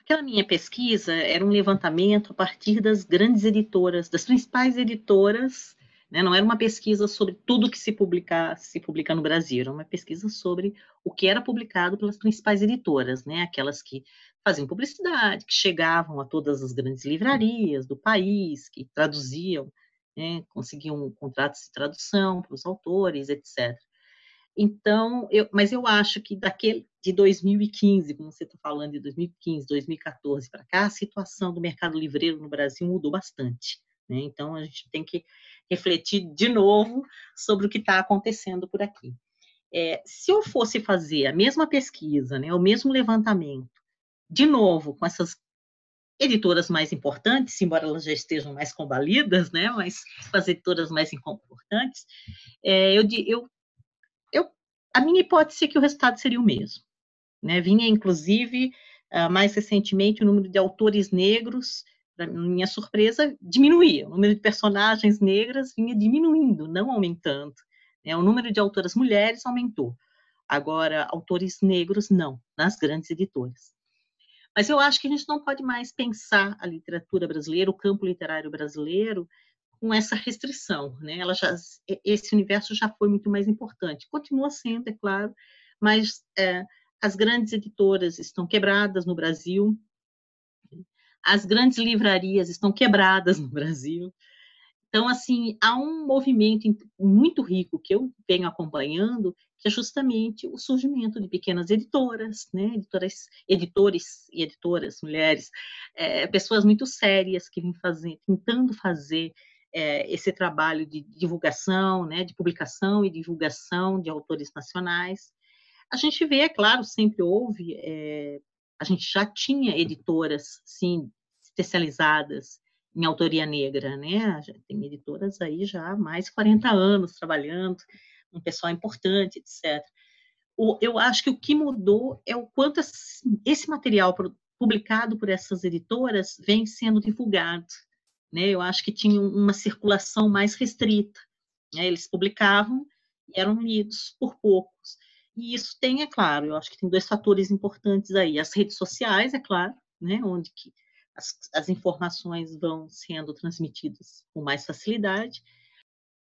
Aquela minha pesquisa era um levantamento a partir das grandes editoras, das principais editoras, né? não era uma pesquisa sobre tudo que se publica, se publica no Brasil, era uma pesquisa sobre o que era publicado pelas principais editoras, né? aquelas que faziam publicidade, que chegavam a todas as grandes livrarias do país, que traduziam, né? conseguiam contratos de tradução para os autores, etc. Então, eu, mas eu acho que daquele de 2015, como você está falando, de 2015, 2014 para cá, a situação do mercado livreiro no Brasil mudou bastante. Né? Então, a gente tem que refletir de novo sobre o que está acontecendo por aqui. É, se eu fosse fazer a mesma pesquisa, né, o mesmo levantamento, de novo, com essas editoras mais importantes, embora elas já estejam mais combalidas, né, mas com as editoras mais importantes, é, eu, eu, eu, a minha hipótese é que o resultado seria o mesmo. Né? Vinha, inclusive, uh, mais recentemente, o número de autores negros, para minha surpresa, diminuía. O número de personagens negras vinha diminuindo, não aumentando. Né? O número de autoras mulheres aumentou. Agora, autores negros, não, nas grandes editoras. Mas eu acho que a gente não pode mais pensar a literatura brasileira, o campo literário brasileiro, com essa restrição, né? Ela já, esse universo já foi muito mais importante. Continua sendo, é claro, mas é, as grandes editoras estão quebradas no Brasil, as grandes livrarias estão quebradas no Brasil. Então, assim, há um movimento muito rico que eu venho acompanhando, que é justamente o surgimento de pequenas editoras, né? editoras, editores e editoras, mulheres, é, pessoas muito sérias que vêm fazer, tentando fazer é, esse trabalho de divulgação, né? de publicação e divulgação de autores nacionais. A gente vê, é claro, sempre houve, é, a gente já tinha editoras, sim, especializadas em autoria negra, né? Tem editoras aí já há mais de 40 anos trabalhando, um pessoal importante, etc. O, eu acho que o que mudou é o quanto esse material publicado por essas editoras vem sendo divulgado. Né? Eu acho que tinha uma circulação mais restrita. Né? Eles publicavam e eram lidos por poucos. E isso tem, é claro, eu acho que tem dois fatores importantes aí. As redes sociais, é claro, né? onde que as, as informações vão sendo transmitidas com mais facilidade.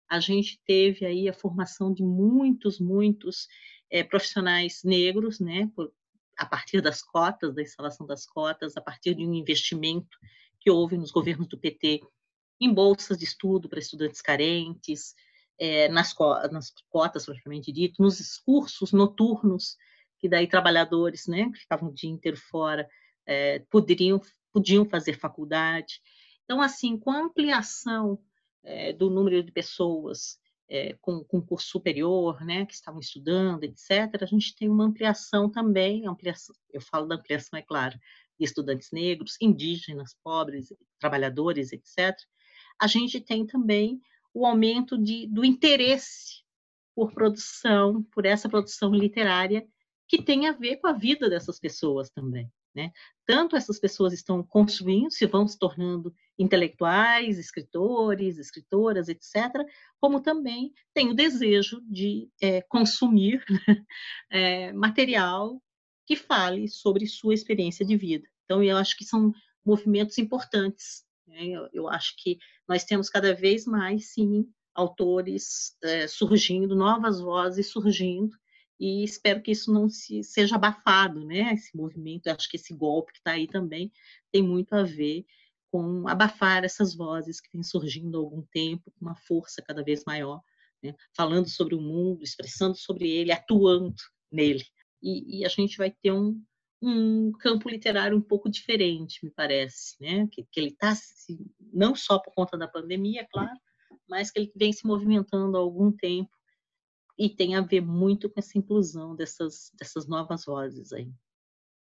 A gente teve aí a formação de muitos, muitos é, profissionais negros, né, por, a partir das cotas, da instalação das cotas, a partir de um investimento que houve nos governos do PT em bolsas de estudo para estudantes carentes, é, nas, nas, cotas propriamente dito, nos cursos noturnos, que daí trabalhadores, né, que ficavam o dia inteiro fora, é, poderiam podiam fazer faculdade. Então, assim, com a ampliação é, do número de pessoas é, com, com curso superior, né, que estavam estudando, etc., a gente tem uma ampliação também, ampliação, eu falo da ampliação, é claro, de estudantes negros, indígenas, pobres, trabalhadores, etc. A gente tem também o aumento de, do interesse por produção, por essa produção literária, que tem a ver com a vida dessas pessoas também. Né? Tanto essas pessoas estão construindo, se vão se tornando intelectuais, escritores, escritoras, etc., como também têm o desejo de é, consumir é, material que fale sobre sua experiência de vida. Então, eu acho que são movimentos importantes. Né? Eu, eu, acho que nós temos cada vez mais, sim, autores é, surgindo, novas vozes surgindo, e espero que isso não se, seja abafado, né? Esse movimento, acho que esse golpe que está aí também tem muito a ver com abafar essas vozes que têm surgindo há algum tempo, com uma força cada vez maior, né? falando sobre o mundo, expressando sobre ele, atuando nele. E, e a gente vai ter um, um campo literário um pouco diferente, me parece, né? Que, que ele está, não só por conta da pandemia, é claro, mas que ele vem se movimentando há algum tempo e tem a ver muito com essa inclusão dessas, dessas novas vozes aí.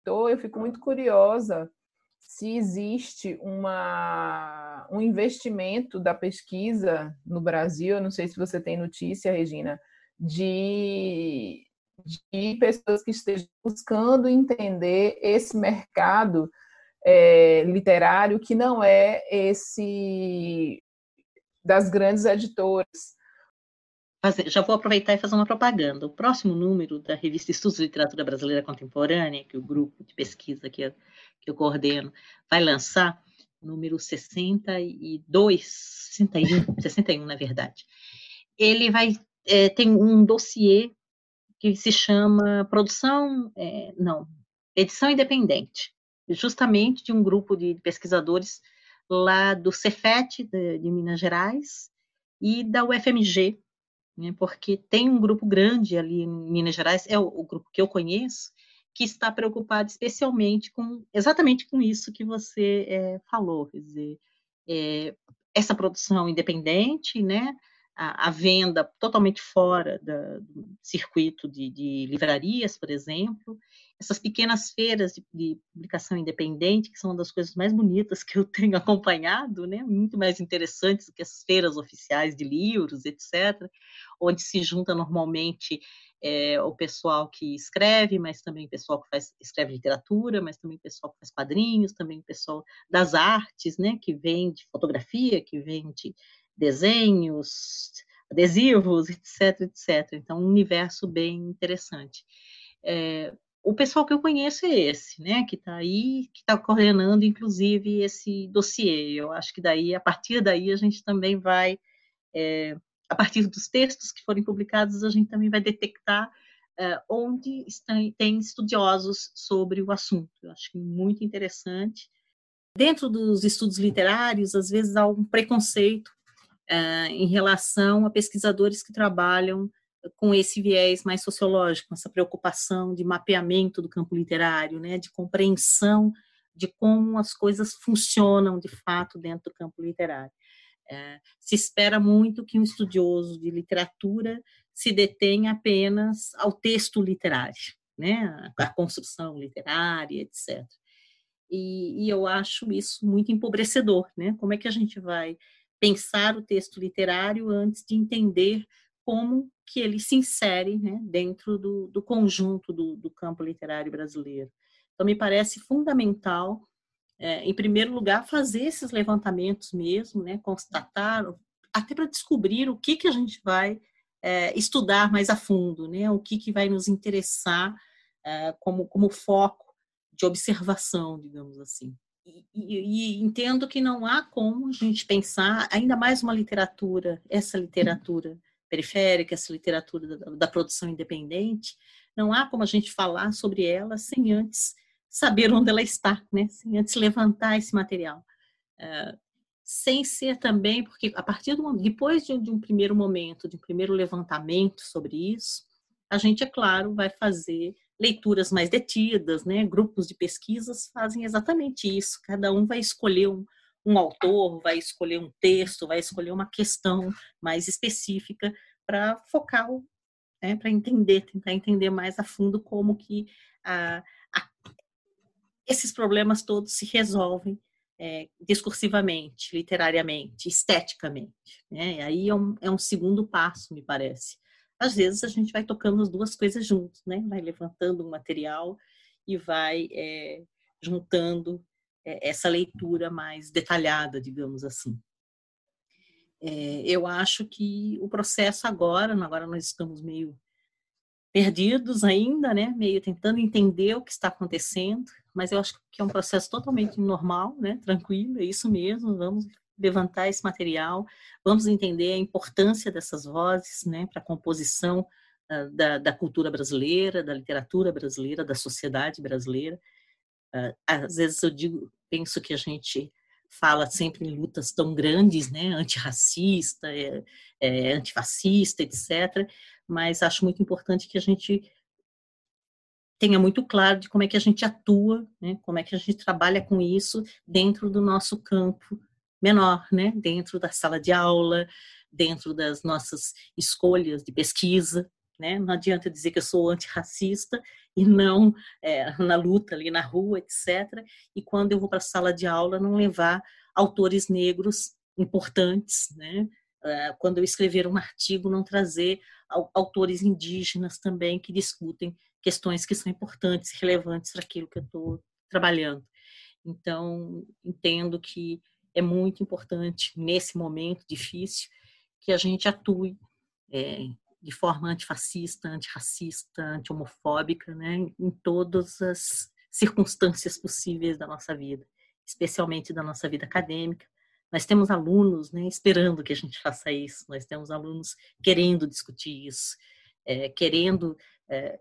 Então, eu fico muito curiosa se existe uma, um investimento da pesquisa no Brasil, eu não sei se você tem notícia, Regina, de, de pessoas que estejam buscando entender esse mercado é, literário que não é esse das grandes editoras, já vou aproveitar e fazer uma propaganda. O próximo número da revista Estudos de Literatura Brasileira Contemporânea, que o grupo de pesquisa que eu, que eu coordeno vai lançar, número 62, 61, 61 na verdade. Ele vai é, tem um dossiê que se chama produção, é, não, edição independente, justamente de um grupo de pesquisadores lá do Cefet de, de Minas Gerais e da UFMG né, porque tem um grupo grande ali em Minas Gerais, é o, o, grupo que eu conheço, que está preocupado especialmente com exatamente com isso que você é, falou, quer dizer, é, essa produção independente, né? A, a venda totalmente fora da, do circuito de, de, livrarias, por exemplo, essas pequenas feiras de, de, publicação independente, que são uma das coisas mais bonitas que eu tenho acompanhado, né? muito mais interessantes do que as feiras oficiais de livros, etc., onde se junta normalmente é, o pessoal que escreve, mas também o pessoal que faz, escreve literatura, mas também o pessoal que faz quadrinhos, também o pessoal das artes, né, que vende fotografia, que vende desenhos, adesivos, etc, etc. Então, um universo bem interessante. É, o pessoal que eu conheço é esse, né, que está aí, que está coordenando, inclusive, esse dossiê. Eu acho que daí, a partir daí, a gente também vai é, a partir dos textos que forem publicados, a gente também vai detectar uh, onde estão, tem estudiosos sobre o assunto. Eu acho que muito interessante. Dentro dos estudos literários, às vezes há um preconceito uh, em relação a pesquisadores que trabalham com esse viés mais sociológico, essa preocupação de mapeamento do campo literário, né, de compreensão de como as coisas funcionam de fato dentro do campo literário. É, se espera muito que um estudioso de literatura se detenha apenas ao texto literário, né, a construção literária, etc. E, e, eu acho isso muito empobrecedor, né? Como é que a gente vai pensar o texto literário antes de entender como que ele se insere né, dentro do, do conjunto do, do campo literário brasileiro? Então, me parece fundamental é, em primeiro lugar, fazer esses levantamentos mesmo, né, constatar, até para descobrir o que, que a gente vai é, estudar mais a fundo, né, o que, que vai nos interessar é, como, como foco de observação, digamos assim. E, e, entendo que não há como a gente pensar ainda mais uma literatura, essa literatura periférica, essa literatura da, da produção independente, não há como a gente falar sobre ela sem antes saber onde ela está, né? Sem antes levantar esse material. Uh, sem ser também, porque a partir do depois de, de um primeiro momento, de um primeiro levantamento sobre isso, a gente, é claro, vai fazer leituras mais detidas, né? Grupos de pesquisas fazem exatamente isso. Cada um vai escolher um, um autor, vai escolher um texto, vai escolher uma questão mais específica para focar, né, para entender, tentar entender mais a fundo como que a, esses problemas todos se resolvem é, discursivamente, literariamente, esteticamente. Né? Aí é um, é um segundo passo, me parece. Às vezes a gente vai tocando as duas coisas juntos, né? vai levantando um material e vai é, juntando é, essa leitura mais detalhada, digamos assim. É, eu acho que o processo agora, agora nós estamos meio perdidos ainda, né? Meio tentando entender o que está acontecendo, mas eu acho que é um processo totalmente normal, né? Tranquilo, é isso mesmo. Vamos levantar esse material, vamos entender a importância dessas vozes, né? Para a composição uh, da, da, cultura brasileira, da literatura brasileira, da sociedade brasileira. Uh, às vezes eu digo, penso que a gente fala sempre em lutas tão grandes, né, antirracista, é, é, antifascista, etc. Mas acho muito importante que a gente tenha muito claro de como é que a gente atua, né, como é que a gente trabalha com isso dentro do nosso campo menor, né, dentro da sala de aula, dentro das nossas escolhas de pesquisa, né? Não adianta dizer que eu sou antirracista e não é, na luta ali na rua, etc. E quando eu vou para a sala de aula, não levar autores negros importantes, né? É, quando eu escrever um artigo, não trazer autores indígenas também que discutem questões que são importantes, relevantes para aquilo que eu estou trabalhando. Então, entendo que é muito importante, nesse momento difícil, que a gente atue é, de forma antifascista, antirracista, anti-homofóbica, né, em todas as circunstâncias possíveis da nossa vida, especialmente da nossa vida acadêmica. Nós temos alunos né, esperando que a gente faça isso, nós temos alunos querendo discutir isso, é, querendo é,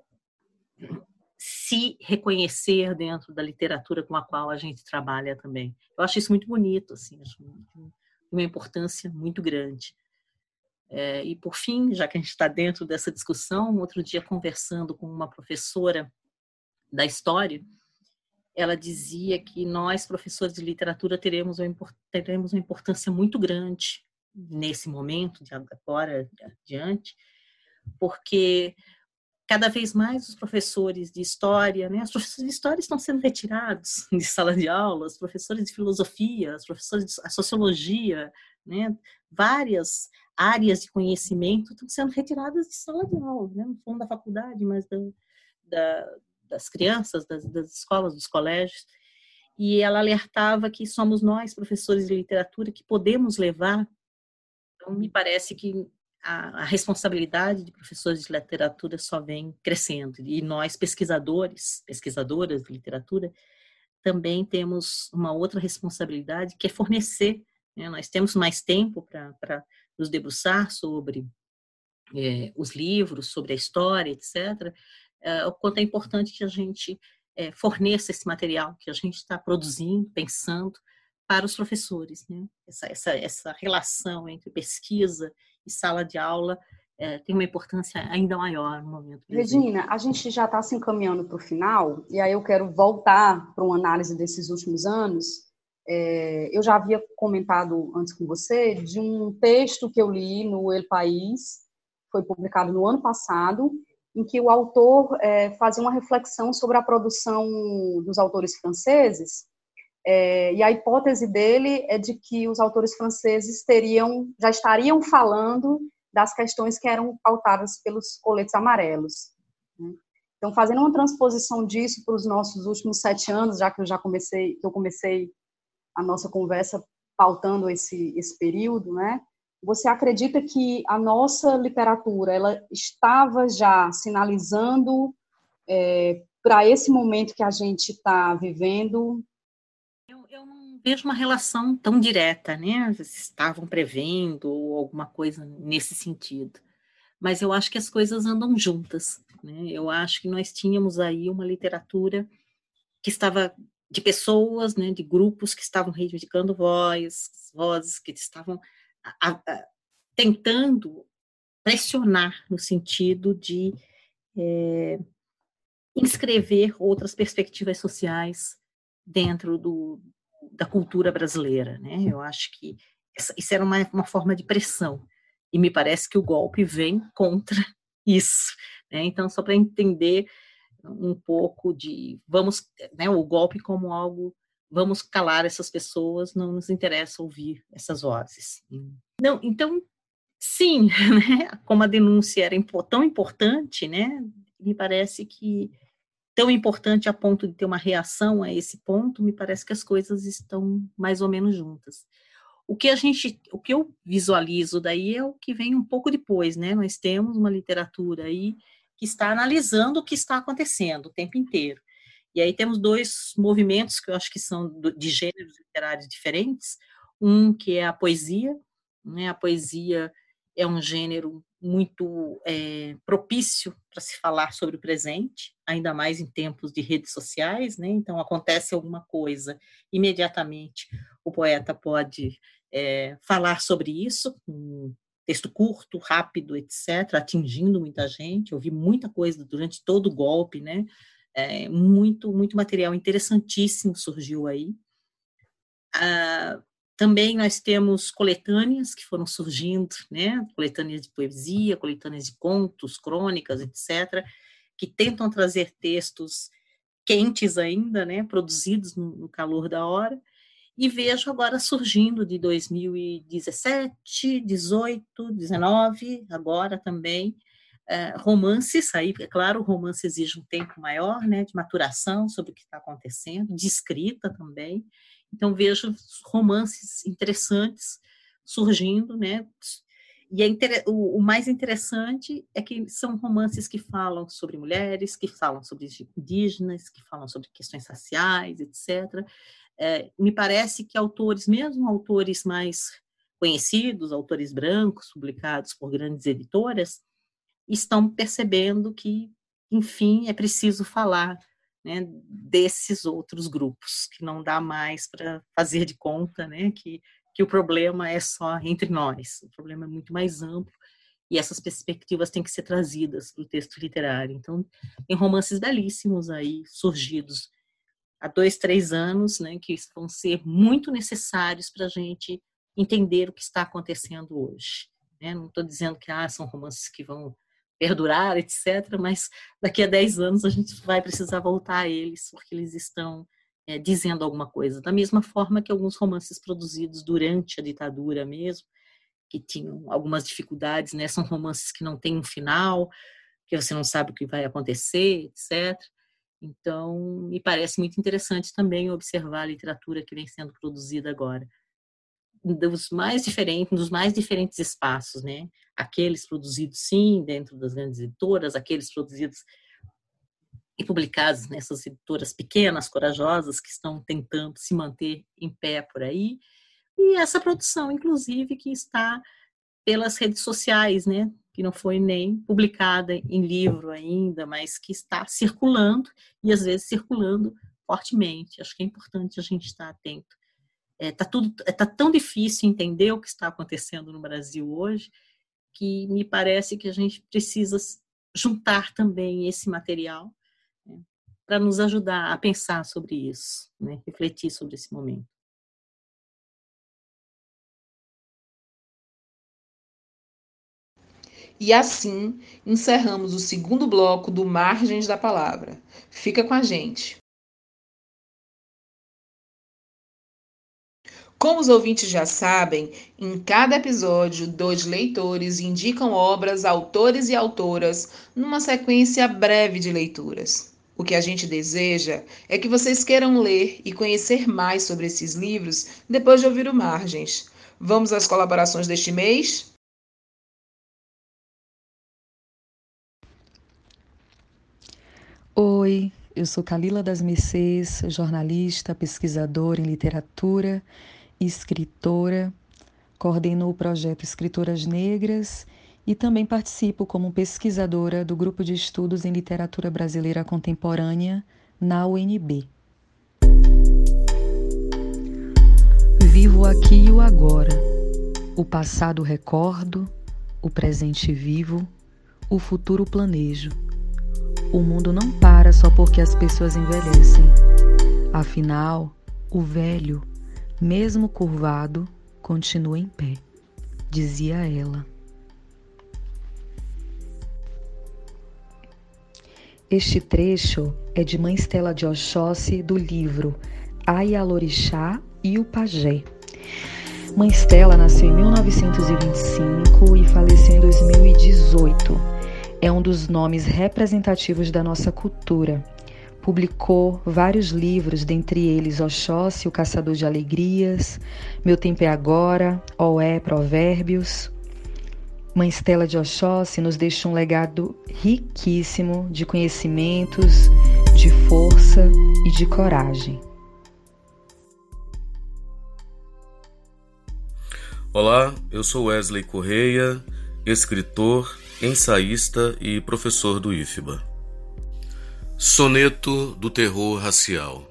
se reconhecer dentro da literatura com a qual a gente trabalha também. Eu acho isso muito bonito, assim, acho uma importância muito grande. É, e por fim, já que a gente está dentro dessa discussão, outro dia conversando com uma professora da história, ela dizia que nós, professores de literatura, teremos uma, teremos uma importância muito grande nesse momento, de agora adiante, porque cada vez mais os professores de história, né, os professores de história estão sendo retirados de sala de aula, os professores de filosofia, os professores de sociologia, né, várias áreas de conhecimento estão sendo retiradas de sala de aula, né, não falando da faculdade, mas da, da, das crianças, das, das escolas, dos colégios. E ela alertava que somos nós, professores de literatura, que podemos levar. Então, me parece que a, a, responsabilidade de professores de literatura só vem crescendo. E nós, pesquisadores, pesquisadoras de literatura, também temos uma outra responsabilidade, que é fornecer. Né? Nós temos mais tempo para nos debruçar sobre é, os livros, sobre a história, etc. É, o quanto é importante que a gente é, forneça esse material que a gente está produzindo, pensando, para os professores. Né? Essa, essa, essa relação entre pesquisa e sala de aula é, tem uma importância ainda maior no momento. Regina, a gente já está se encaminhando para o final, e aí eu quero voltar para uma análise desses últimos anos. É, eu já havia comentado antes com você de um texto que eu li no El País, foi publicado no ano passado, em que o autor é, fazia uma reflexão sobre a produção dos autores franceses é, e a hipótese dele é de que os autores franceses teriam, já estariam falando das questões que eram pautadas pelos coletes amarelos. Né? Então, fazendo uma transposição disso para os nossos últimos sete anos, já que eu já comecei, que eu comecei a nossa conversa pautando esse esse período, né? Você acredita que a nossa literatura ela estava já sinalizando é, para esse momento que a gente está vivendo vejo uma relação tão direta, né? Estavam prevendo alguma coisa nesse sentido. Mas eu acho que as coisas andam juntas. Né? Eu acho que nós tínhamos aí uma literatura que estava de pessoas, né, de grupos que estavam reivindicando voz, vozes que estavam a, a, tentando pressionar no sentido de é, inscrever outras perspectivas sociais dentro do, da cultura brasileira, né? Eu acho que essa, isso era uma, uma forma de pressão e me parece que o golpe vem contra isso, né? Então só para entender um pouco de vamos, né? O golpe como algo vamos calar essas pessoas, não nos interessa ouvir essas vozes. Não, então sim, né? Como a denúncia era tão importante, né? Me parece que tão importante a ponto de ter uma reação a esse ponto, me parece que as coisas estão mais ou menos juntas. O que a gente, o que eu visualizo daí é o que vem um pouco depois, né? Nós temos uma literatura aí que está analisando o que está acontecendo o tempo inteiro. E aí temos dois movimentos que eu acho que são de gêneros literários diferentes. Um que é a poesia, né? A poesia é um gênero muito é, propício para se falar sobre o presente, ainda mais em tempos de redes sociais, né? Então acontece alguma coisa, imediatamente o poeta pode é, falar sobre isso, um texto curto, rápido, etc., atingindo muita gente. Eu vi muita coisa durante todo o golpe, né? É, muito, muito material interessantíssimo surgiu aí. Ah, também nós temos coletâneas que foram surgindo, né? Coletâneas de poesia, coletâneas de contos, crônicas, etc., que tentam trazer textos quentes ainda, né? Produzidos no, calor da hora. E vejo agora surgindo de 2017, 18, 19, agora também, Uh, romances, aí, é claro, o romance exige um tempo maior, né, de maturação sobre o que está acontecendo, de escrita também, então vejo romances interessantes surgindo, né? E é o, o, mais interessante é que são romances que falam sobre mulheres, que falam sobre indígenas, que falam sobre questões raciais, etc. É, me parece que autores, mesmo autores mais conhecidos, autores brancos, publicados por grandes editoras, estão percebendo que, enfim, é preciso falar né, desses outros grupos, que não dá mais para fazer de conta né, que, que o problema é só entre nós, o problema é muito mais amplo e essas perspectivas têm que ser trazidas para o texto literário. Então, tem romances belíssimos aí surgidos há dois, três anos, né, que vão ser muito necessários para a gente entender o que está acontecendo hoje. Né? Não estou dizendo que ah, são romances que vão perdurar, etc., mas daqui a dez anos a gente vai precisar voltar a eles, porque eles estão é, dizendo alguma coisa. Da mesma forma que alguns romances produzidos durante a ditadura mesmo, que tinham algumas dificuldades, né? São romances que não têm um final, que você não sabe o que vai acontecer, etc. Então, me parece muito interessante também observar a literatura que vem sendo produzida agora. Dos mais diferentes, dos mais diferentes espaços, né? Aqueles produzidos, sim, dentro das grandes editoras, aqueles produzidos e publicados nessas editoras pequenas, corajosas, que estão tentando se manter em pé por aí, e essa produção, inclusive, que está pelas redes sociais, né? Que não foi nem publicada em livro ainda, mas que está circulando e às vezes circulando fortemente. Acho que é importante a gente estar atento. Está é, tá tudo, é, tá tão difícil entender o que está acontecendo no Brasil hoje que me parece que a gente precisa juntar também esse material para nos ajudar a pensar sobre isso, né, refletir sobre esse momento. E assim encerramos o segundo bloco do Margens da Palavra. Fica com a gente. Como os ouvintes já sabem, em cada episódio, dois leitores indicam obras, autores e autoras numa sequência breve de leituras. O que a gente deseja é que vocês queiram ler e conhecer mais sobre esses livros depois de ouvir o Margens. Vamos às colaborações deste mês? Oi, eu sou Calila das Mercês, jornalista, pesquisadora em literatura, escritora, coordeno o projeto Escritoras Negras e também participo como pesquisadora do Grupo de Estudos em Literatura Brasileira Contemporânea na UNB. Vivo aqui e o agora. O passado recordo, o presente vivo, o futuro planejo o mundo não para só porque as pessoas envelhecem. Afinal, o velho, mesmo curvado, continua em pé, dizia ela. Este trecho é de Mãe Stella de Oxóssi do livro Ayalorixá e o Pajé. Mãe Stella nasceu em 1925 e faleceu em 2018 é um dos nomes representativos da nossa cultura. Publicou vários livros, dentre eles Oxóssi, O Caçador de Alegrias, Meu Tempo é Agora, Oé, Provérbios. Mãe Estela de Oxóssi nos deixa um legado riquíssimo de conhecimentos, de força e de coragem. Olá, eu sou Wesley Correia, escritor ensaísta e professor do IFBA. Soneto do terror racial.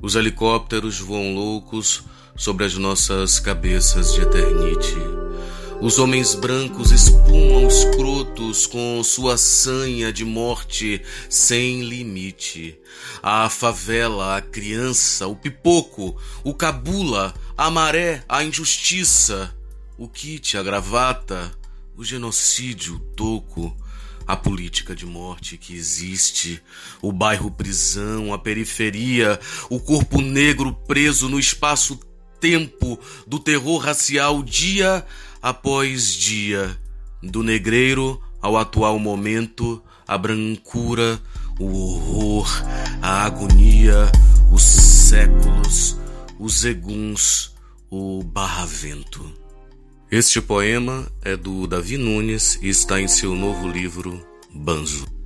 Os helicópteros voam loucos sobre as nossas cabeças de eternite. Os homens brancos espumam escrotos com sua sanha de morte sem limite. A favela, a criança, o pipoco, o cabula, a maré, a injustiça, o kit, a gravata, o genocídio, o toco, a política de morte que existe, o bairro prisão, a periferia, o corpo negro preso no espaço-tempo do terror racial dia após dia, do negreiro ao atual momento, a brancura, o horror, a agonia, os séculos, os eguns, o barravento. Este poema é do Davi Nunes e está em seu novo livro Banzo.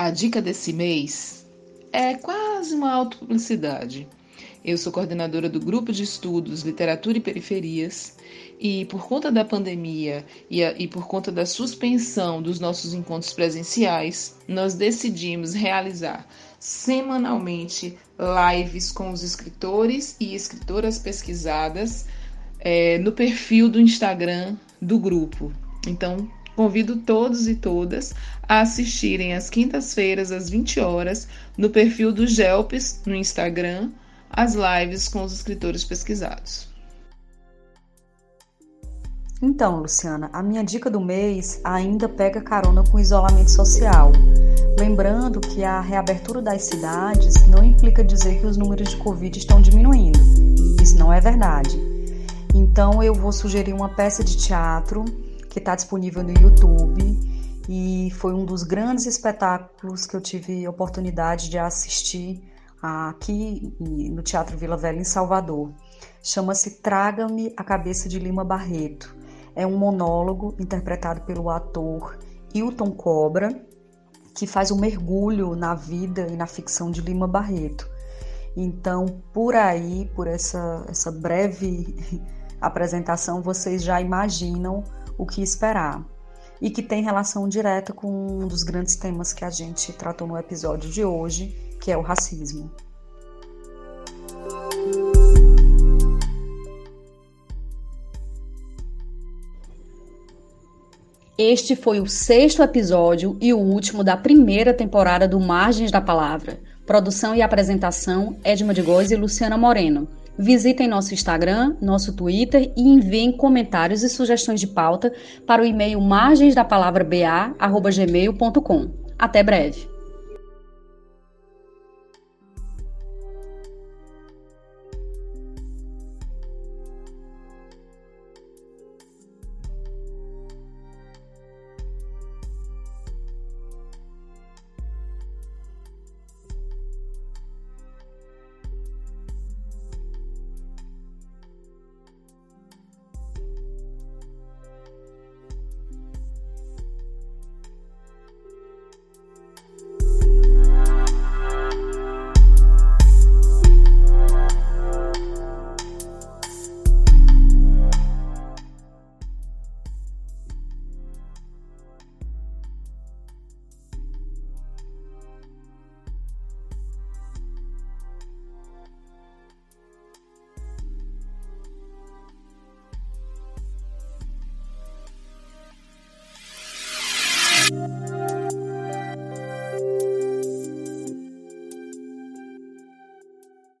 A dica desse mês é quase uma autopublicidade. Eu sou coordenadora do Grupo de Estudos Literatura e Periferias e por conta da pandemia e, a, e por conta da suspensão dos nossos encontros presenciais, nós decidimos realizar semanalmente lives com os escritores e escritoras pesquisadas é, no perfil do Instagram do grupo. Então, convido todos e todas a assistirem às quintas-feiras, às 20 horas, no perfil do GELPES no Instagram, as lives com os escritores pesquisados. Então, Luciana, a minha dica do mês ainda pega carona com isolamento social. Lembrando que a reabertura das cidades não implica dizer que os números de Covid estão diminuindo. Isso não é verdade. Então, eu vou sugerir uma peça de teatro que está disponível no YouTube e foi um dos grandes espetáculos que eu tive oportunidade de assistir aqui no Teatro Vila Velha, em Salvador. Chama-se Traga-me a Cabeça de Lima Barreto é um monólogo interpretado pelo ator Hilton Cobra, que faz um mergulho na vida e na ficção de Lima Barreto. Então, por aí, por essa, essa breve apresentação, vocês já imaginam o que esperar. E que tem relação direta com um dos grandes temas que a gente tratou no episódio de hoje, que é o racismo. Este foi o sexto episódio e o último da primeira temporada do Margens da Palavra. Produção e apresentação: Edma de Góes e Luciana Moreno. Visitem nosso Instagram, nosso Twitter e enviem comentários e sugestões de pauta para o e-mail margensdapalavra.ba@gmail.com. Até breve.